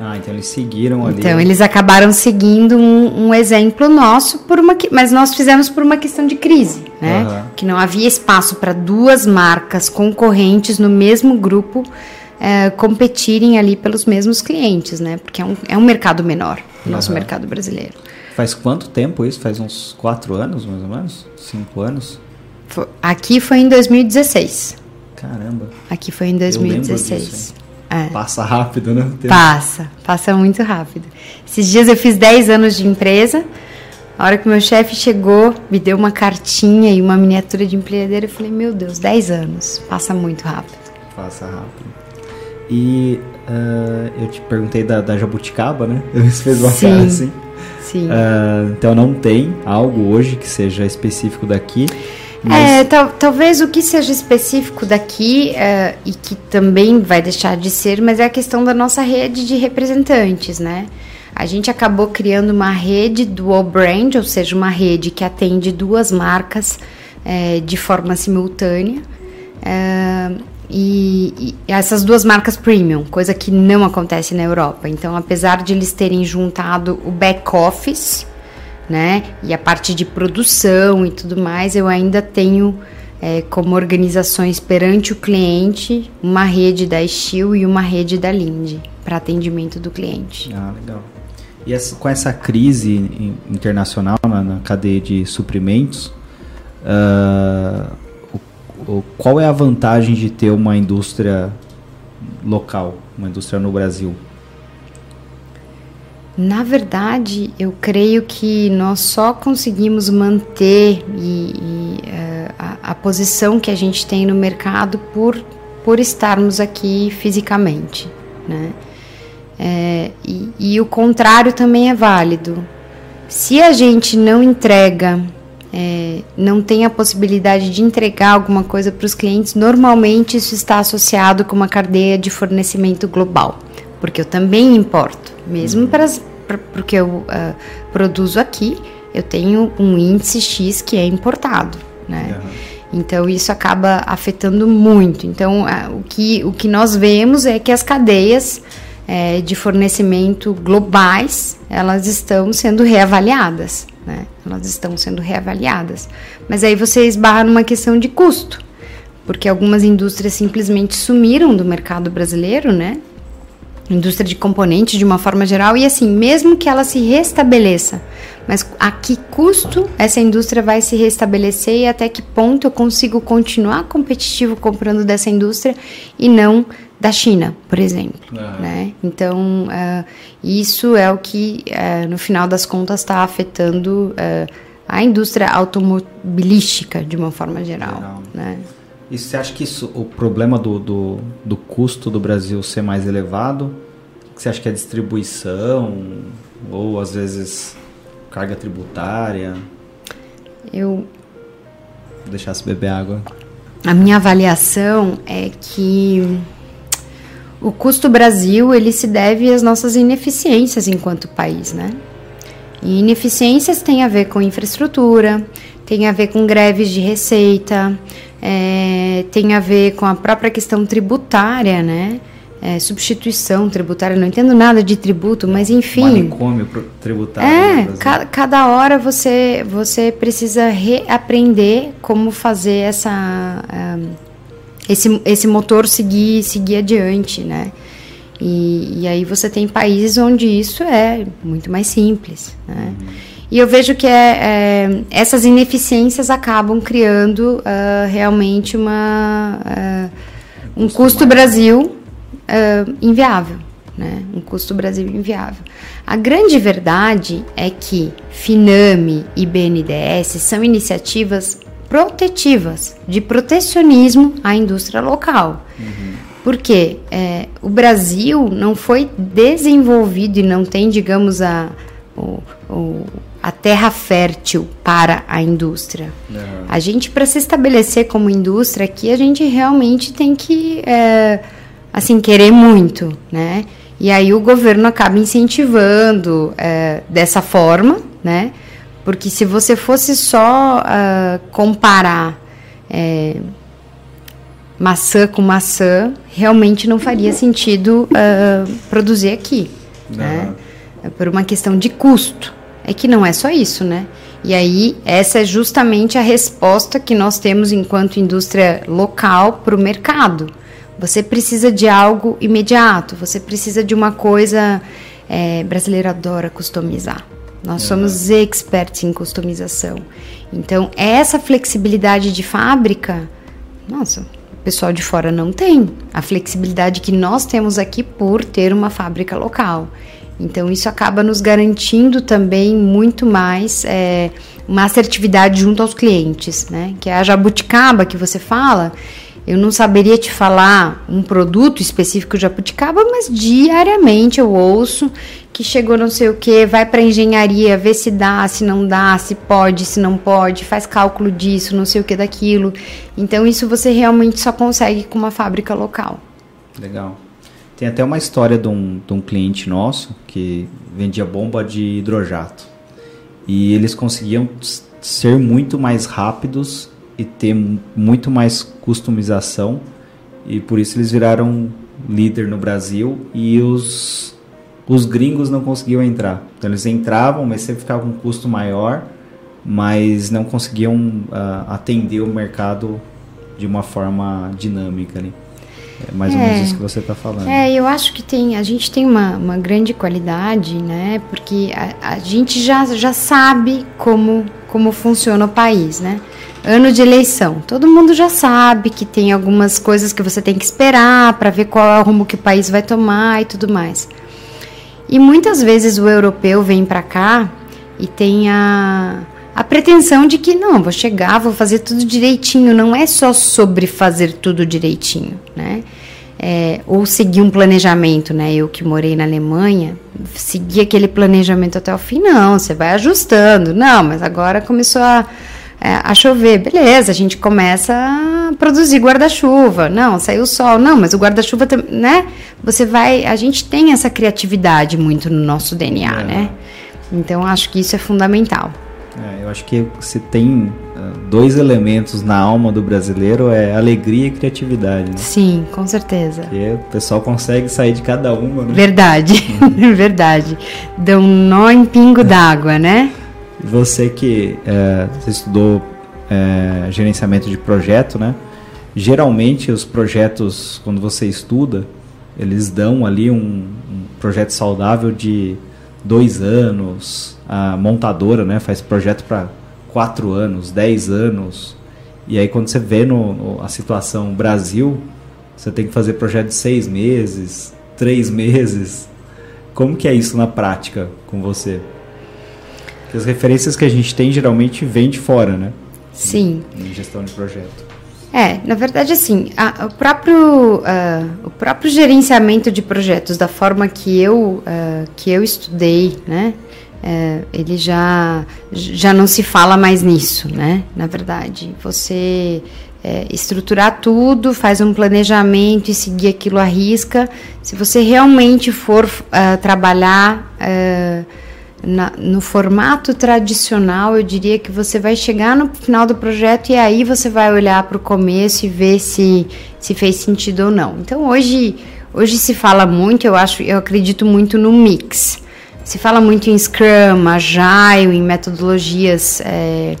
Ah, então eles seguiram ali. Então eles acabaram seguindo um, um exemplo nosso por uma, mas nós fizemos por uma questão de crise, né? Uhum. Que não havia espaço para duas marcas concorrentes no mesmo grupo é, competirem ali pelos mesmos clientes, né? Porque é um, é um mercado menor, o nosso uhum. mercado brasileiro. Faz quanto tempo isso? Faz uns quatro anos, mais ou menos? Cinco anos? Aqui foi em 2016. Caramba. Aqui foi em 2016. Disso, é. Passa rápido, né? Passa, passa muito rápido. Esses dias eu fiz 10 anos de empresa. A hora que meu chefe chegou, me deu uma cartinha e uma miniatura de empreendedor, eu falei, meu Deus, 10 anos. Passa muito rápido. Passa rápido. E uh, eu te perguntei da, da jabuticaba, né? Você fez uma Sim. cara assim. Sim. Uh, então não tem algo hoje que seja específico daqui. Mas... É, tal, talvez o que seja específico daqui uh, e que também vai deixar de ser, mas é a questão da nossa rede de representantes, né? A gente acabou criando uma rede dual brand, ou seja, uma rede que atende duas marcas é, de forma simultânea. É, e, e, essas duas marcas premium, coisa que não acontece na Europa. Então, apesar de eles terem juntado o back office, né? E a parte de produção e tudo mais, eu ainda tenho é, como organizações perante o cliente uma rede da Steel e uma rede da Linde para atendimento do cliente. Ah, legal. E essa, com essa crise internacional na, na cadeia de suprimentos, uh, o, o, qual é a vantagem de ter uma indústria local, uma indústria no Brasil? Na verdade, eu creio que nós só conseguimos manter e, e, uh, a, a, posição que a gente tem no mercado por, por estarmos aqui fisicamente, né? É, e, e, o contrário também é válido. Se a gente não entrega, é, não tem a possibilidade de entregar alguma coisa para os clientes, normalmente isso está associado com uma cadeia de fornecimento global, porque eu também importo, mesmo para as porque eu uh, produzo aqui, eu tenho um índice X que é importado, né? Uhum. Então isso acaba afetando muito. Então uh, o, que, o que nós vemos é que as cadeias é, de fornecimento globais elas estão sendo reavaliadas, né? Elas estão sendo reavaliadas. Mas aí você esbarra numa questão de custo, porque algumas indústrias simplesmente sumiram do mercado brasileiro, né? Indústria de componentes de uma forma geral e assim, mesmo que ela se restabeleça, mas a que custo essa indústria vai se restabelecer e até que ponto eu consigo continuar competitivo comprando dessa indústria e não da China, por exemplo, né? Então uh, isso é o que uh, no final das contas está afetando uh, a indústria automobilística de uma forma geral, geral. né? E você acha que isso, o problema do, do, do custo do Brasil ser mais elevado, você acha que é distribuição ou às vezes carga tributária? Eu Vou deixar se beber água. A minha avaliação é que o custo Brasil ele se deve às nossas ineficiências enquanto país, né? E ineficiências têm a ver com infraestrutura, tem a ver com greves de receita, é, tem a ver com a própria questão tributária, né? É, substituição tributária, não entendo nada de tributo, mas enfim. Manicômio tributário. É, ca cada hora você, você precisa reaprender como fazer essa, um, esse, esse motor seguir, seguir adiante, né? E, e aí você tem países onde isso é muito mais simples, né? Uhum. E eu vejo que é, é, essas ineficiências acabam criando uh, realmente uma, uh, um custo Brasil uh, inviável. Né? Um custo Brasil inviável. A grande verdade é que FINAME e BNDES são iniciativas protetivas, de protecionismo à indústria local. Uhum. Porque é, o Brasil não foi desenvolvido e não tem, digamos, a, o, o, a terra fértil para a indústria. Uhum. A gente, para se estabelecer como indústria aqui, a gente realmente tem que, é, assim, querer muito, né? E aí o governo acaba incentivando é, dessa forma, né? Porque se você fosse só uh, comparar é, maçã com maçã, realmente não faria sentido uh, produzir aqui, né? É por uma questão de custo. É que não é só isso, né? E aí, essa é justamente a resposta que nós temos enquanto indústria local para o mercado. Você precisa de algo imediato, você precisa de uma coisa. É, brasileiro adora customizar. Nós é. somos experts em customização. Então, essa flexibilidade de fábrica, nossa, o pessoal de fora não tem. A flexibilidade que nós temos aqui por ter uma fábrica local. Então, isso acaba nos garantindo também muito mais é, uma assertividade junto aos clientes, né? Que é a jabuticaba que você fala, eu não saberia te falar um produto específico de jabuticaba, mas diariamente eu ouço que chegou não sei o que, vai para engenharia, vê se dá, se não dá, se pode, se não pode, faz cálculo disso, não sei o que daquilo. Então isso você realmente só consegue com uma fábrica local. Legal. Tem até uma história de um, de um cliente nosso que vendia bomba de hidrojato. E eles conseguiam ser muito mais rápidos e ter muito mais customização e por isso eles viraram líder no Brasil e os os gringos não conseguiam entrar. Então eles entravam, mas sempre ficava com um custo maior, mas não conseguiam uh, atender o mercado de uma forma dinâmica ali. É mais ou é, menos isso que você está falando. É, eu acho que tem, a gente tem uma, uma grande qualidade, né? Porque a, a gente já, já sabe como, como funciona o país, né? Ano de eleição. Todo mundo já sabe que tem algumas coisas que você tem que esperar para ver qual é o rumo que o país vai tomar e tudo mais. E muitas vezes o europeu vem para cá e tem a, a pretensão de que não, vou chegar, vou fazer tudo direitinho. Não é só sobre fazer tudo direitinho, né? É, ou seguir um planejamento, né? Eu que morei na Alemanha, segui aquele planejamento até o fim, não, você vai ajustando. Não, mas agora começou a é, a chover, beleza, a gente começa a produzir guarda-chuva. Não, saiu o sol. Não, mas o guarda-chuva, né? Você vai. A gente tem essa criatividade muito no nosso DNA, é. né? Então acho que isso é fundamental. É, eu acho que se tem uh, dois elementos na alma do brasileiro é alegria e criatividade. Né? Sim, com certeza. Porque o pessoal consegue sair de cada uma. Né? Verdade, verdade. Dá um nó em pingo d'água, né? Você que é, você estudou é, gerenciamento de projeto, né? Geralmente os projetos, quando você estuda, eles dão ali um, um projeto saudável de dois anos. A montadora, né, faz projeto para quatro anos, dez anos. E aí quando você vê no, no, a situação Brasil, você tem que fazer projeto de seis meses, três meses. Como que é isso na prática com você? Que as referências que a gente tem geralmente vêm de fora, né? Sim. Em, gestão de projeto. É, na verdade, assim, a, o, próprio, uh, o próprio gerenciamento de projetos, da forma que eu, uh, que eu estudei, né? Uh, ele já, já não se fala mais nisso, né? Na verdade, você é, estruturar tudo, faz um planejamento e seguir aquilo à risca. Se você realmente for trabalhar na, no formato tradicional, eu diria que você vai chegar no final do projeto e aí você vai olhar para o começo e ver se, se fez sentido ou não. Então hoje, hoje se fala muito, eu acho, eu acredito muito no mix. Se fala muito em Scrum, Agile, em metodologias é,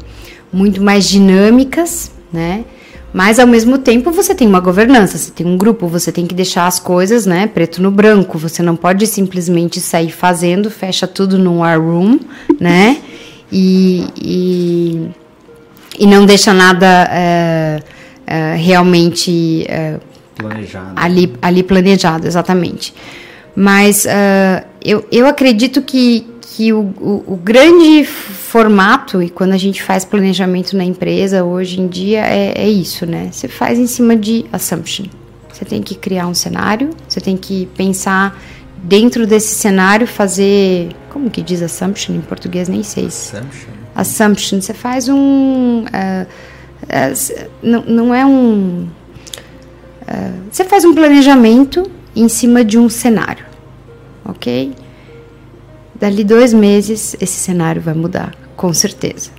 muito mais dinâmicas, né? Mas ao mesmo tempo você tem uma governança, você tem um grupo, você tem que deixar as coisas, né, preto no branco. Você não pode simplesmente sair fazendo, fecha tudo no war room, né? E, e, e não deixa nada é, é, realmente é, planejado. Ali, ali planejado, exatamente. Mas uh, eu, eu acredito que, que o, o, o, grande formato, e quando a gente faz planejamento na empresa hoje em dia, é, é isso, né? Você faz em cima de assumption. Você tem que criar um cenário, você tem que pensar dentro desse cenário, fazer. Como que diz assumption em português? Nem sei. Assumption. Assumption. Você faz um. Uh, uh, não, não é um. Uh, você faz um planejamento em cima de um cenário, ok? Dali dois meses, esse cenário vai mudar, com certeza.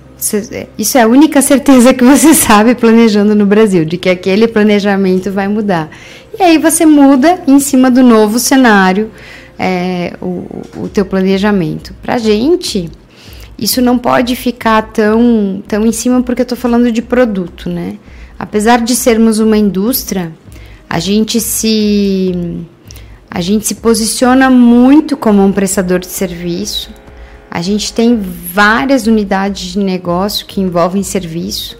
É, isso é a única certeza que você sabe planejando no Brasil, de que aquele planejamento vai mudar. E aí você muda em cima do novo cenário é, o, o teu planejamento. Para gente, isso não pode ficar tão, tão em cima porque eu estou falando de produto, né? Apesar de sermos uma indústria, a gente se a gente se posiciona muito como um prestador de serviço. A gente tem várias unidades de negócio que envolvem serviço.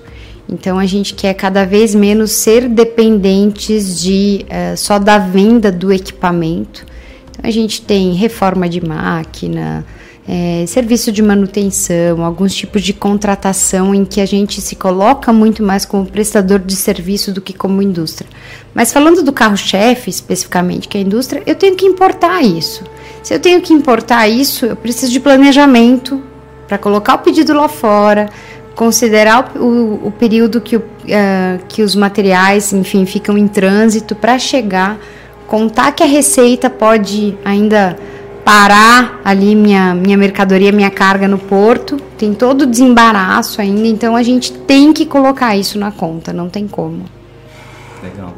Então a gente quer cada vez menos ser dependentes de uh, só da venda do equipamento. Então a gente tem reforma de máquina, é, serviço de manutenção, alguns tipos de contratação em que a gente se coloca muito mais como prestador de serviço do que como indústria. Mas falando do carro-chefe especificamente, que é a indústria, eu tenho que importar isso. Se eu tenho que importar isso, eu preciso de planejamento para colocar o pedido lá fora, considerar o, o, o período que, o, uh, que os materiais, enfim, ficam em trânsito para chegar, contar que a receita pode ainda parar ali minha, minha mercadoria, minha carga no porto, tem todo o desembaraço ainda, então a gente tem que colocar isso na conta, não tem como. Legal.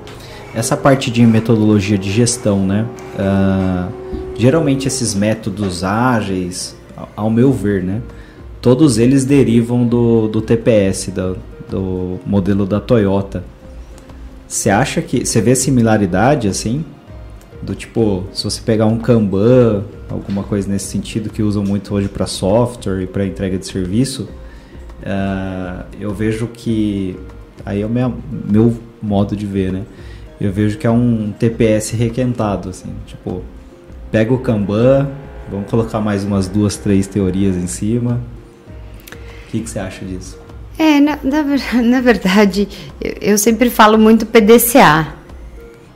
Essa parte de metodologia de gestão, né? Uh, geralmente esses métodos ágeis, ao meu ver, né? Todos eles derivam do, do TPS, do, do modelo da Toyota. Você acha que. Você vê similaridade assim? Do tipo, se você pegar um Kanban, alguma coisa nesse sentido que usam muito hoje para software e para entrega de serviço, uh, eu vejo que. Aí é o meu, meu modo de ver, né? Eu vejo que é um TPS requentado, assim. Tipo, pega o Kanban, vamos colocar mais umas duas, três teorias em cima. O que, que você acha disso? É, na, na, na verdade, eu, eu sempre falo muito PDCA.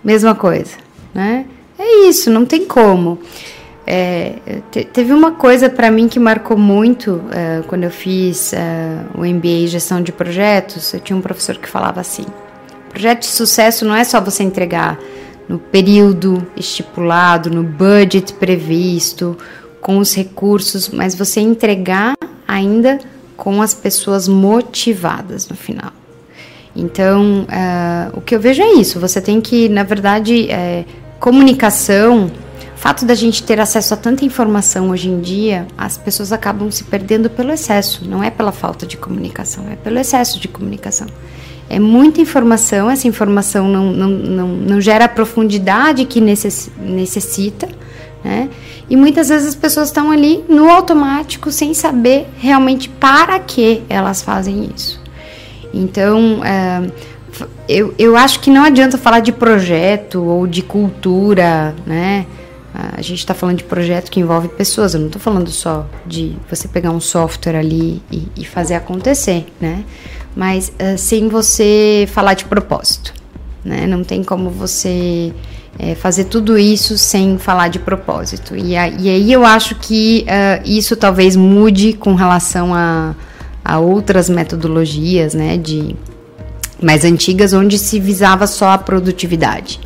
Mesma coisa, né? É isso, não tem como. É, te, teve uma coisa para mim que marcou muito é, quando eu fiz é, o MBA em Gestão de Projetos. Eu tinha um professor que falava assim: projeto de sucesso não é só você entregar no período estipulado, no budget previsto, com os recursos, mas você entregar ainda com as pessoas motivadas no final. Então, uh, o que eu vejo é isso. Você tem que, na verdade, comunicação, o fato da gente ter acesso a tanta informação hoje em dia, as pessoas acabam se perdendo pelo excesso, não é pela falta de comunicação, é pelo excesso de comunicação. É muita informação, essa informação não, não, não, não gera a profundidade que necess, necessita, né? E muitas vezes as pessoas estão ali no automático sem saber realmente para que elas fazem isso. Então, é, eu, eu acho que não adianta falar de projeto ou de cultura, né? A gente está falando de projeto que envolve pessoas, eu não estou falando só de você pegar um software ali e, e fazer acontecer, né? Mas uh, sem você falar de propósito, né? Não tem como você é, fazer tudo isso sem falar de propósito. E, a, e aí eu acho que uh, isso talvez mude com relação a, a outras metodologias, né? De, mais antigas, onde se visava só a produtividade.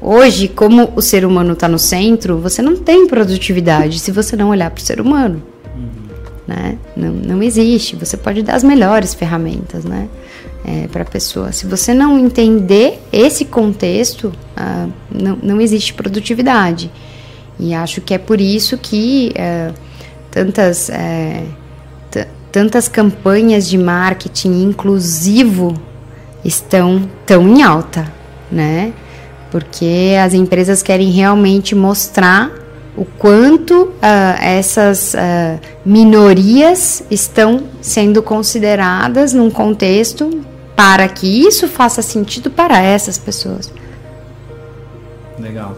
Hoje, como o ser humano está no centro, você não tem produtividade se você não olhar para o ser humano. Uhum. Né? Não, não existe. Você pode dar as melhores ferramentas né? É, para a pessoa. Se você não entender esse contexto, ah, não, não existe produtividade. E acho que é por isso que é, tantas, é, tantas campanhas de marketing inclusivo estão tão em alta, né? Porque as empresas querem realmente mostrar o quanto uh, essas uh, minorias estão sendo consideradas num contexto para que isso faça sentido para essas pessoas. Legal.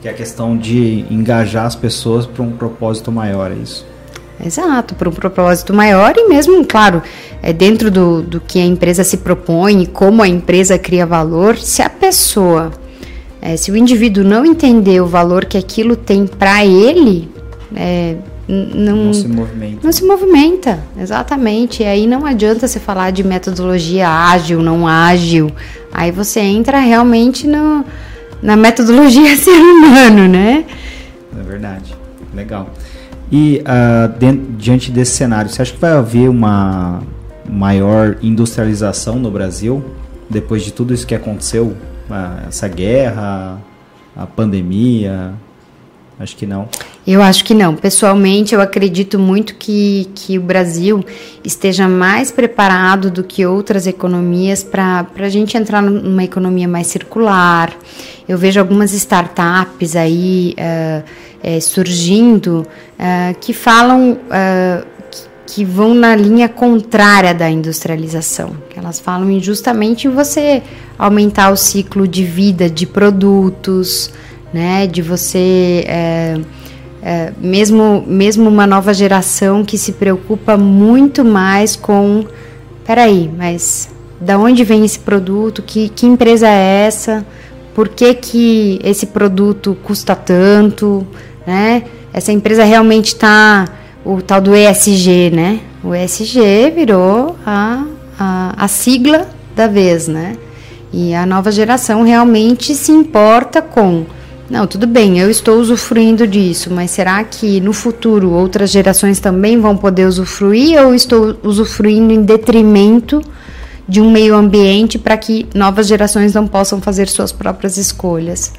Que é a questão de engajar as pessoas para um propósito maior, é isso? Exato, para um propósito maior e mesmo, claro, é dentro do, do que a empresa se propõe, como a empresa cria valor, se a pessoa, é, se o indivíduo não entender o valor que aquilo tem para ele, é, não, não, se movimenta. Não se movimenta, exatamente. E aí não adianta você falar de metodologia ágil, não ágil. Aí você entra realmente no, na metodologia ser humano, né? É verdade. Legal. E uh, diante desse cenário, você acha que vai haver uma maior industrialização no Brasil depois de tudo isso que aconteceu? Uh, essa guerra, a pandemia? Acho que não. Eu acho que não. Pessoalmente, eu acredito muito que, que o Brasil esteja mais preparado do que outras economias para a gente entrar numa economia mais circular. Eu vejo algumas startups aí. Uh, é, surgindo uh, que falam uh, que, vão na linha contrária da industrialização, elas falam justamente em você aumentar o ciclo de vida de produtos, né, de você é, é, mesmo mesmo uma nova geração que se preocupa muito mais com, peraí, mas da onde vem esse produto? Que, que empresa é essa? Por que, que esse produto custa tanto? né? Essa empresa realmente está o tal do ESG, né? O ESG virou a, a, a sigla da vez, né? E a nova geração realmente se importa com não, tudo bem, eu estou usufruindo disso, mas será que no futuro outras gerações também vão poder usufruir ou estou usufruindo em detrimento de um meio ambiente para que novas gerações não possam fazer suas próprias escolhas?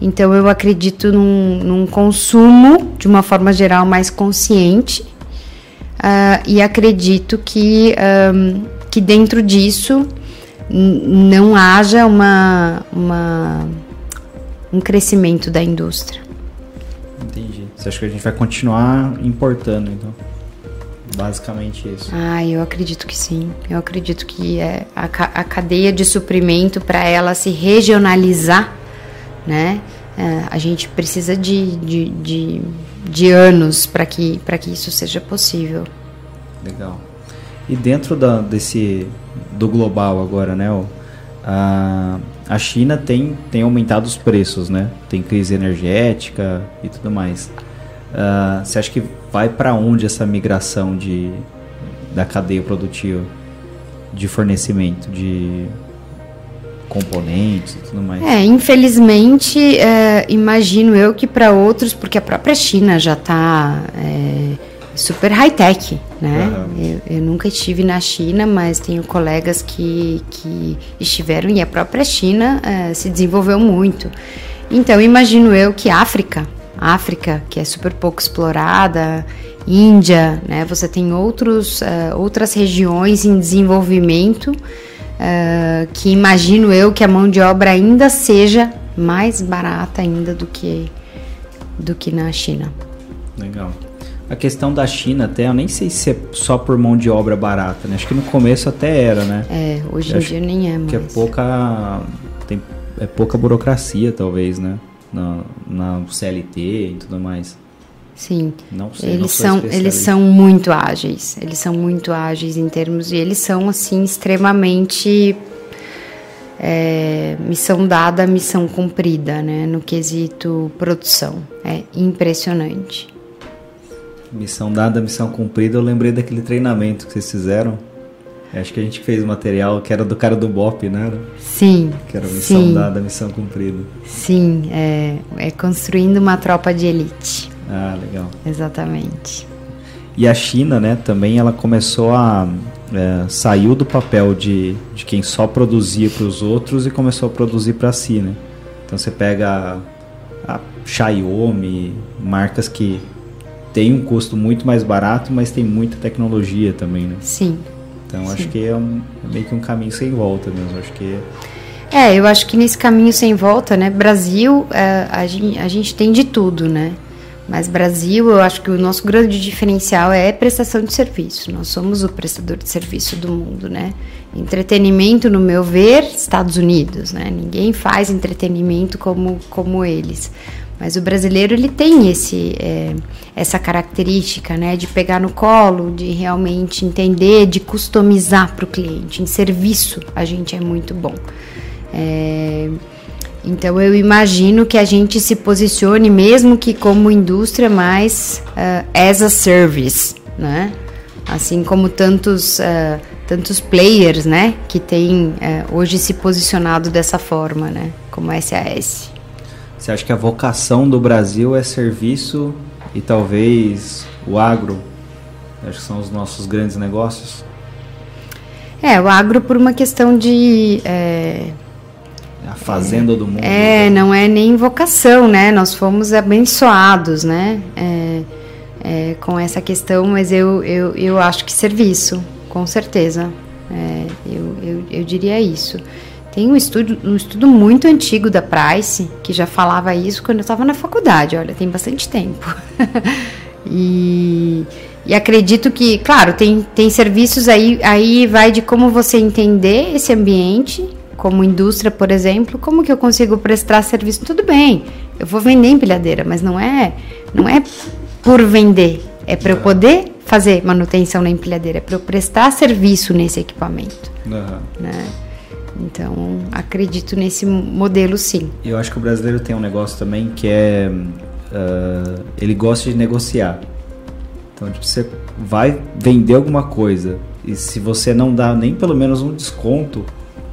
Então eu acredito num, num consumo de uma forma geral mais consciente uh, e acredito que, um, que dentro disso não haja uma, uma, um crescimento da indústria. Entendi. Você acha que a gente vai continuar importando, então? Basicamente isso. Ah, eu acredito que sim. Eu acredito que é a, a cadeia de suprimento para ela se regionalizar né? É, a gente precisa de, de, de, de anos para que, que isso seja possível. Legal. E dentro da, desse do global agora, né? A, a China tem, tem aumentado os preços, né? Tem crise energética e tudo mais. Uh, você acha que vai para onde essa migração de, da cadeia produtiva de fornecimento de componentes e tudo mais. É, infelizmente, é, imagino eu que para outros, porque a própria China já está é, super high-tech, né? Uhum. Eu, eu, nunca estive na China, mas tenho colegas que, que estiveram e a própria China é, se desenvolveu muito. Então, imagino eu que África, África, que é super pouco explorada, Índia, né? Você tem outros, uh, outras regiões em desenvolvimento uh, que imagino eu que a mão de obra ainda seja mais barata ainda do que do que na China. Legal. A questão da China até, eu nem sei se é só por mão de obra barata, né? Acho que no começo até era, né? É, hoje eu em dia nem é mais. Que é pouca, tem, é pouca burocracia, talvez, né? Na, na CLT e tudo mais. Sim. Não sei, eles não são eles são muito ágeis. Eles são muito ágeis em termos e eles são assim extremamente é, missão dada, missão cumprida, né? No quesito produção. É impressionante. Missão dada, missão cumprida. Eu lembrei daquele treinamento que vocês fizeram. Acho que a gente fez material que era do cara do BOP, né? Sim. Que era missão sim. dada, missão cumprida. Sim, é, é construindo uma tropa de elite. Ah, legal. Exatamente. E a China, né, também ela começou a é, saiu do papel de, de quem só produzia para os outros e começou a produzir para si, né? Então você pega a, a Xiaomi, marcas que têm um custo muito mais barato, mas tem muita tecnologia também, né? Sim. Então Sim. acho que é, um, é, meio que um caminho sem volta mesmo. Acho que é, eu acho que nesse caminho sem volta, né? Brasil, é, a, gente, a gente tem de tudo, né? Mas Brasil, eu acho que o nosso grande diferencial é prestação de serviço. Nós somos o prestador de serviço do mundo, né? Entretenimento, no meu ver, Estados Unidos, né? Ninguém faz entretenimento como, como eles. Mas o brasileiro ele tem esse, é, essa característica, né, de pegar no colo, de realmente entender, de customizar para o cliente. Em serviço a gente é muito bom. É, então eu imagino que a gente se posicione mesmo que como indústria mais uh, as a service, né? Assim como tantos uh, tantos players, né, que têm uh, hoje se posicionado dessa forma, né, como SAS. Você acha que a vocação do Brasil é serviço e talvez o agro? Acho que são os nossos grandes negócios. É, o agro por uma questão de. É, a fazenda é, do mundo. É, não é nem vocação, né? Nós fomos abençoados, né? É, é, com essa questão, mas eu, eu, eu acho que serviço, com certeza. É, eu, eu, eu diria isso. Tem um estudo, um estudo muito antigo da Price que já falava isso quando eu estava na faculdade. Olha, tem bastante tempo. e, e, acredito que, claro, tem, tem serviços aí, aí vai de como você entender esse ambiente, como indústria, por exemplo, como que eu consigo prestar serviço? Tudo bem, eu vou vender empilhadeira, mas não é, não é por vender, é para eu poder fazer manutenção na empilhadeira, é para eu prestar serviço nesse equipamento. Uhum. Né? Então, acredito nesse modelo sim. Eu acho que o brasileiro tem um negócio também que é. Uh, ele gosta de negociar. Então, tipo, você vai vender alguma coisa e se você não dá nem pelo menos um desconto,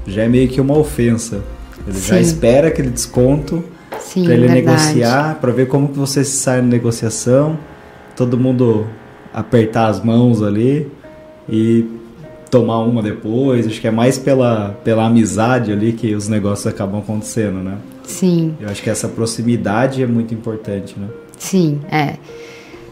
já é meio que uma ofensa. Ele sim. já espera aquele desconto para ele verdade. negociar, para ver como que você sai na negociação, todo mundo apertar as mãos ali e tomar uma depois. Acho que é mais pela, pela amizade ali que os negócios acabam acontecendo, né? Sim. Eu acho que essa proximidade é muito importante, né? Sim, é.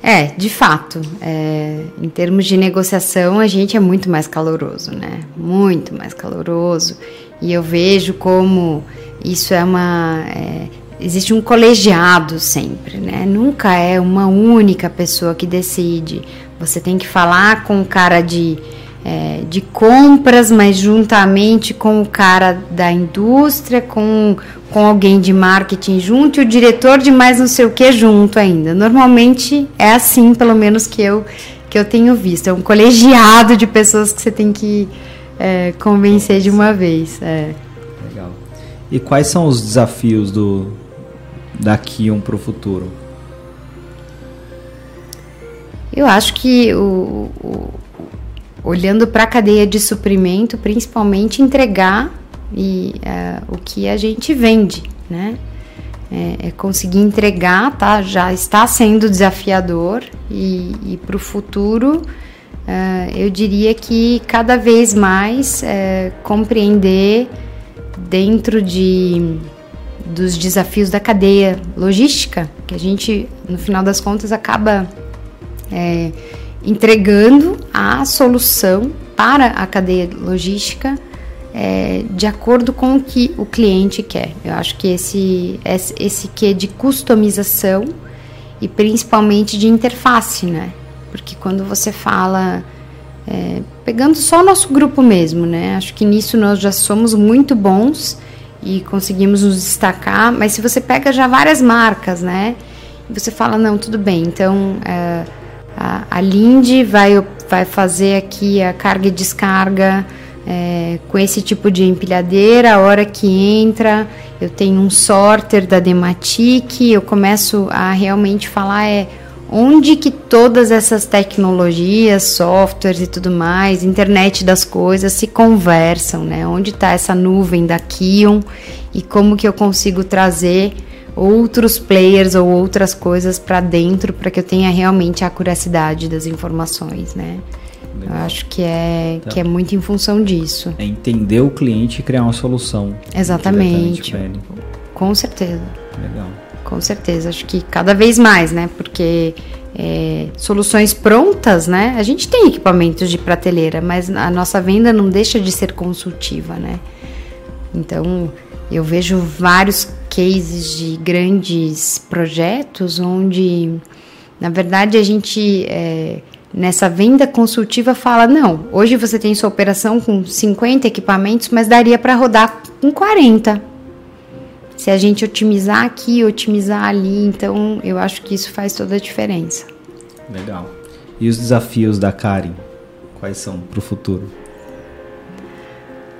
É, de fato. É, em termos de negociação, a gente é muito mais caloroso, né? Muito mais caloroso. E eu vejo como isso é uma. É, existe um colegiado sempre, né? Nunca é uma única pessoa que decide. Você tem que falar com o cara de é, de compras, mas juntamente com o cara da indústria, com, com alguém de marketing junto e o diretor de mais não sei o que junto ainda. Normalmente é assim, pelo menos que eu, que eu tenho visto. É um colegiado de pessoas que você tem que é, convencer de uma vez. É. Legal. E quais são os desafios do da Kion para o futuro? Eu acho que o, o olhando para a cadeia de suprimento, principalmente entregar e, uh, o que a gente vende, né? É, é, conseguir entregar, tá? Já está sendo desafiador e, e para o futuro uh, eu diria que cada vez mais uh, compreender dentro de dos desafios da cadeia logística, que a gente no final das contas acaba entregando a solução para a cadeia logística é, de acordo com o que o cliente quer. Eu acho que esse, esse, esse que de customização e principalmente de interface, né? Porque quando você fala, é, pegando só o nosso grupo mesmo, né? Acho que nisso nós já somos muito bons e conseguimos nos destacar, mas se você pega já várias marcas, né? E você fala, não, tudo bem, então... É, a, a Linde vai, vai fazer aqui a carga e descarga é, com esse tipo de empilhadeira, a hora que entra, eu tenho um sorter da Dematic, eu começo a realmente falar é onde que todas essas tecnologias, softwares e tudo mais, internet das coisas se conversam, né? Onde está essa nuvem da Kion? E como que eu consigo trazer outros players ou outras coisas para dentro para que eu tenha realmente a curacidade das informações, né? Legal. Eu acho que é tá. que é muito em função disso. É entender o cliente e criar uma solução. Exatamente. Com certeza. Legal. Com certeza. Acho que cada vez mais, né? Porque é, soluções prontas, né? A gente tem equipamentos de prateleira, mas a nossa venda não deixa de ser consultiva, né? Então eu vejo vários cases de grandes projetos onde, na verdade, a gente é, nessa venda consultiva fala: não, hoje você tem sua operação com 50 equipamentos, mas daria para rodar com 40. se a gente otimizar aqui, otimizar ali, então eu acho que isso faz toda a diferença. Legal. E os desafios da Karen, quais são para o futuro?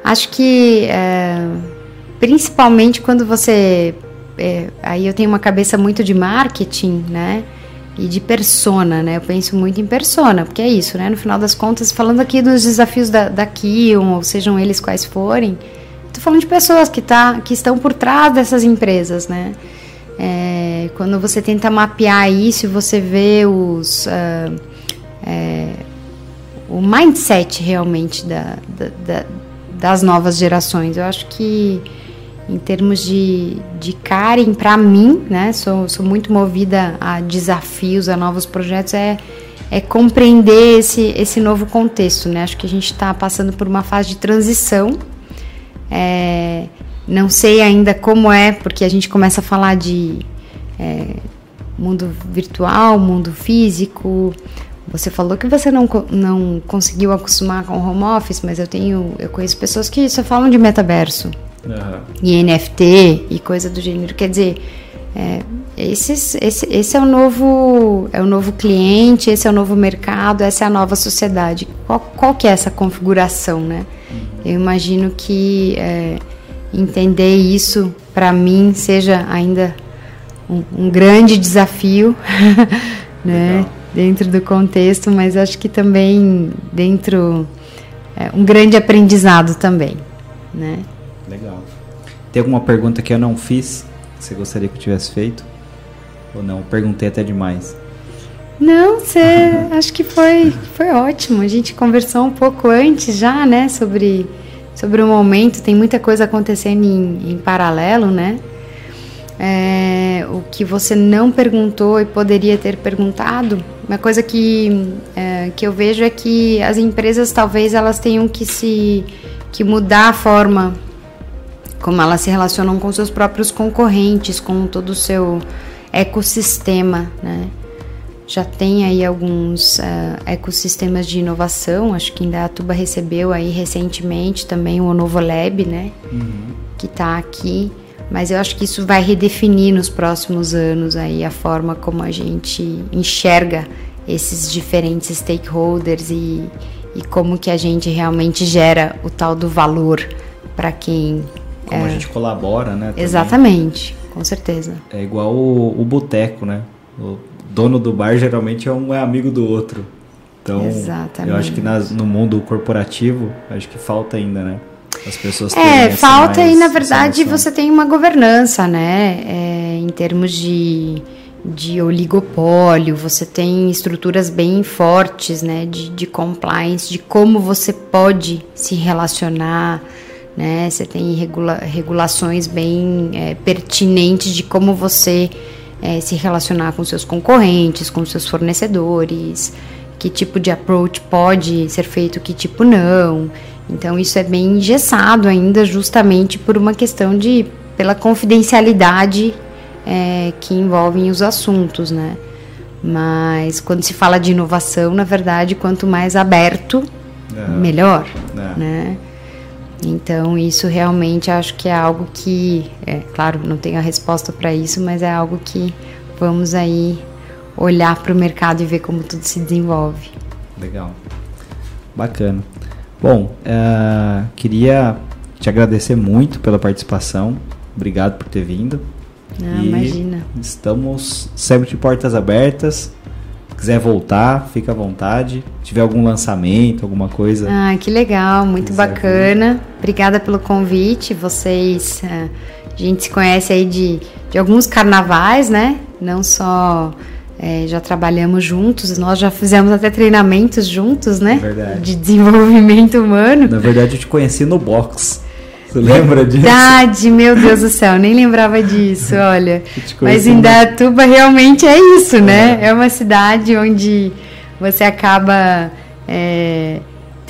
Acho que é, principalmente quando você. É, aí eu tenho uma cabeça muito de marketing, né? E de persona, né? Eu penso muito em persona, porque é isso, né? No final das contas, falando aqui dos desafios da, da Kion, ou sejam eles quais forem, estou falando de pessoas que, tá, que estão por trás dessas empresas, né? É, quando você tenta mapear isso, você vê os. Uh, é, o mindset realmente da, da, da, das novas gerações. Eu acho que em termos de, de Karen, para mim, né, sou, sou muito movida a desafios, a novos projetos, é, é compreender esse, esse novo contexto. Né? Acho que a gente está passando por uma fase de transição. É, não sei ainda como é, porque a gente começa a falar de é, mundo virtual, mundo físico, você falou que você não, não conseguiu acostumar com o home office, mas eu tenho eu conheço pessoas que só falam de metaverso uhum. e NFT e coisa do gênero. Quer dizer, é, esse, esse, esse é o novo é o novo cliente, esse é o novo mercado, essa é a nova sociedade. Qual, qual que é essa configuração, né? Uhum. Eu imagino que é, entender isso para mim seja ainda um, um grande desafio, né? Legal dentro do contexto, mas acho que também dentro é, um grande aprendizado também, né? Legal. Tem alguma pergunta que eu não fiz que você gostaria que eu tivesse feito? Ou não? Perguntei até demais. Não, você acho que foi foi ótimo. A gente conversou um pouco antes já, né, sobre sobre o momento. Tem muita coisa acontecendo em, em paralelo, né? É, o que você não perguntou e poderia ter perguntado uma coisa que, é, que eu vejo é que as empresas talvez elas tenham que se que mudar a forma como elas se relacionam com seus próprios concorrentes, com todo o seu ecossistema, né? Já tem aí alguns uh, ecossistemas de inovação, acho que Indaiatuba recebeu aí recentemente também o Novo Lab, né? Uhum. Que está aqui mas eu acho que isso vai redefinir nos próximos anos aí a forma como a gente enxerga esses diferentes stakeholders e, e como que a gente realmente gera o tal do valor para quem como é, a gente colabora, né? Também. Exatamente, com certeza. É igual o, o boteco, né? O dono do bar geralmente é um é amigo do outro. Então, Exatamente. eu acho que nas, no mundo corporativo, acho que falta ainda, né? As pessoas É, falta e na verdade você tem uma governança, né? É, em termos de, de oligopólio, você tem estruturas bem fortes, né? De, de compliance, de como você pode se relacionar, né? Você tem regula, regulações bem é, pertinentes de como você é, se relacionar com seus concorrentes, com seus fornecedores, que tipo de approach pode ser feito, que tipo não. Então isso é bem engessado ainda, justamente por uma questão de pela confidencialidade é, que envolvem os assuntos, né? Mas quando se fala de inovação, na verdade, quanto mais aberto, é. melhor, é. né? Então isso realmente acho que é algo que, é claro, não tenho a resposta para isso, mas é algo que vamos aí olhar para o mercado e ver como tudo se desenvolve. Legal, bacana. Bom, uh, queria te agradecer muito pela participação. Obrigado por ter vindo. Ah, imagina. Estamos sempre de portas abertas. Quiser voltar, fica à vontade. Se tiver algum lançamento, alguma coisa. Ah, que legal, muito bacana. Vir. Obrigada pelo convite. Vocês, uh, a gente se conhece aí de, de alguns carnavais, né? Não só é, já trabalhamos juntos, nós já fizemos até treinamentos juntos, né? Verdade. De desenvolvimento humano. Na verdade, eu te conheci no box. Você lembra disso? Verdade, meu Deus do céu, nem lembrava disso, olha. Mas Indaiatuba realmente é isso, né? É. é uma cidade onde você acaba é,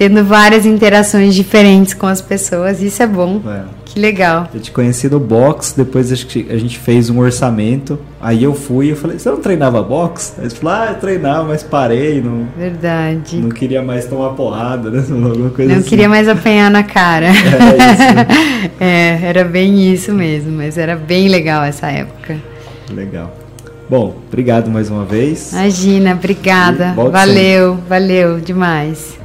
tendo várias interações diferentes com as pessoas. Isso é bom. É. Que legal. Eu te conheci no box, depois acho que a gente fez um orçamento. Aí eu fui e eu falei, você não treinava box? Aí você falou, ah, eu treinava, mas parei. Não, Verdade. Não queria mais tomar porrada, né? Alguma coisa não assim. queria mais apanhar na cara. É, é, era bem isso mesmo, mas era bem legal essa época. Legal. Bom, obrigado mais uma vez. Imagina, obrigada. Valeu, sempre. valeu demais.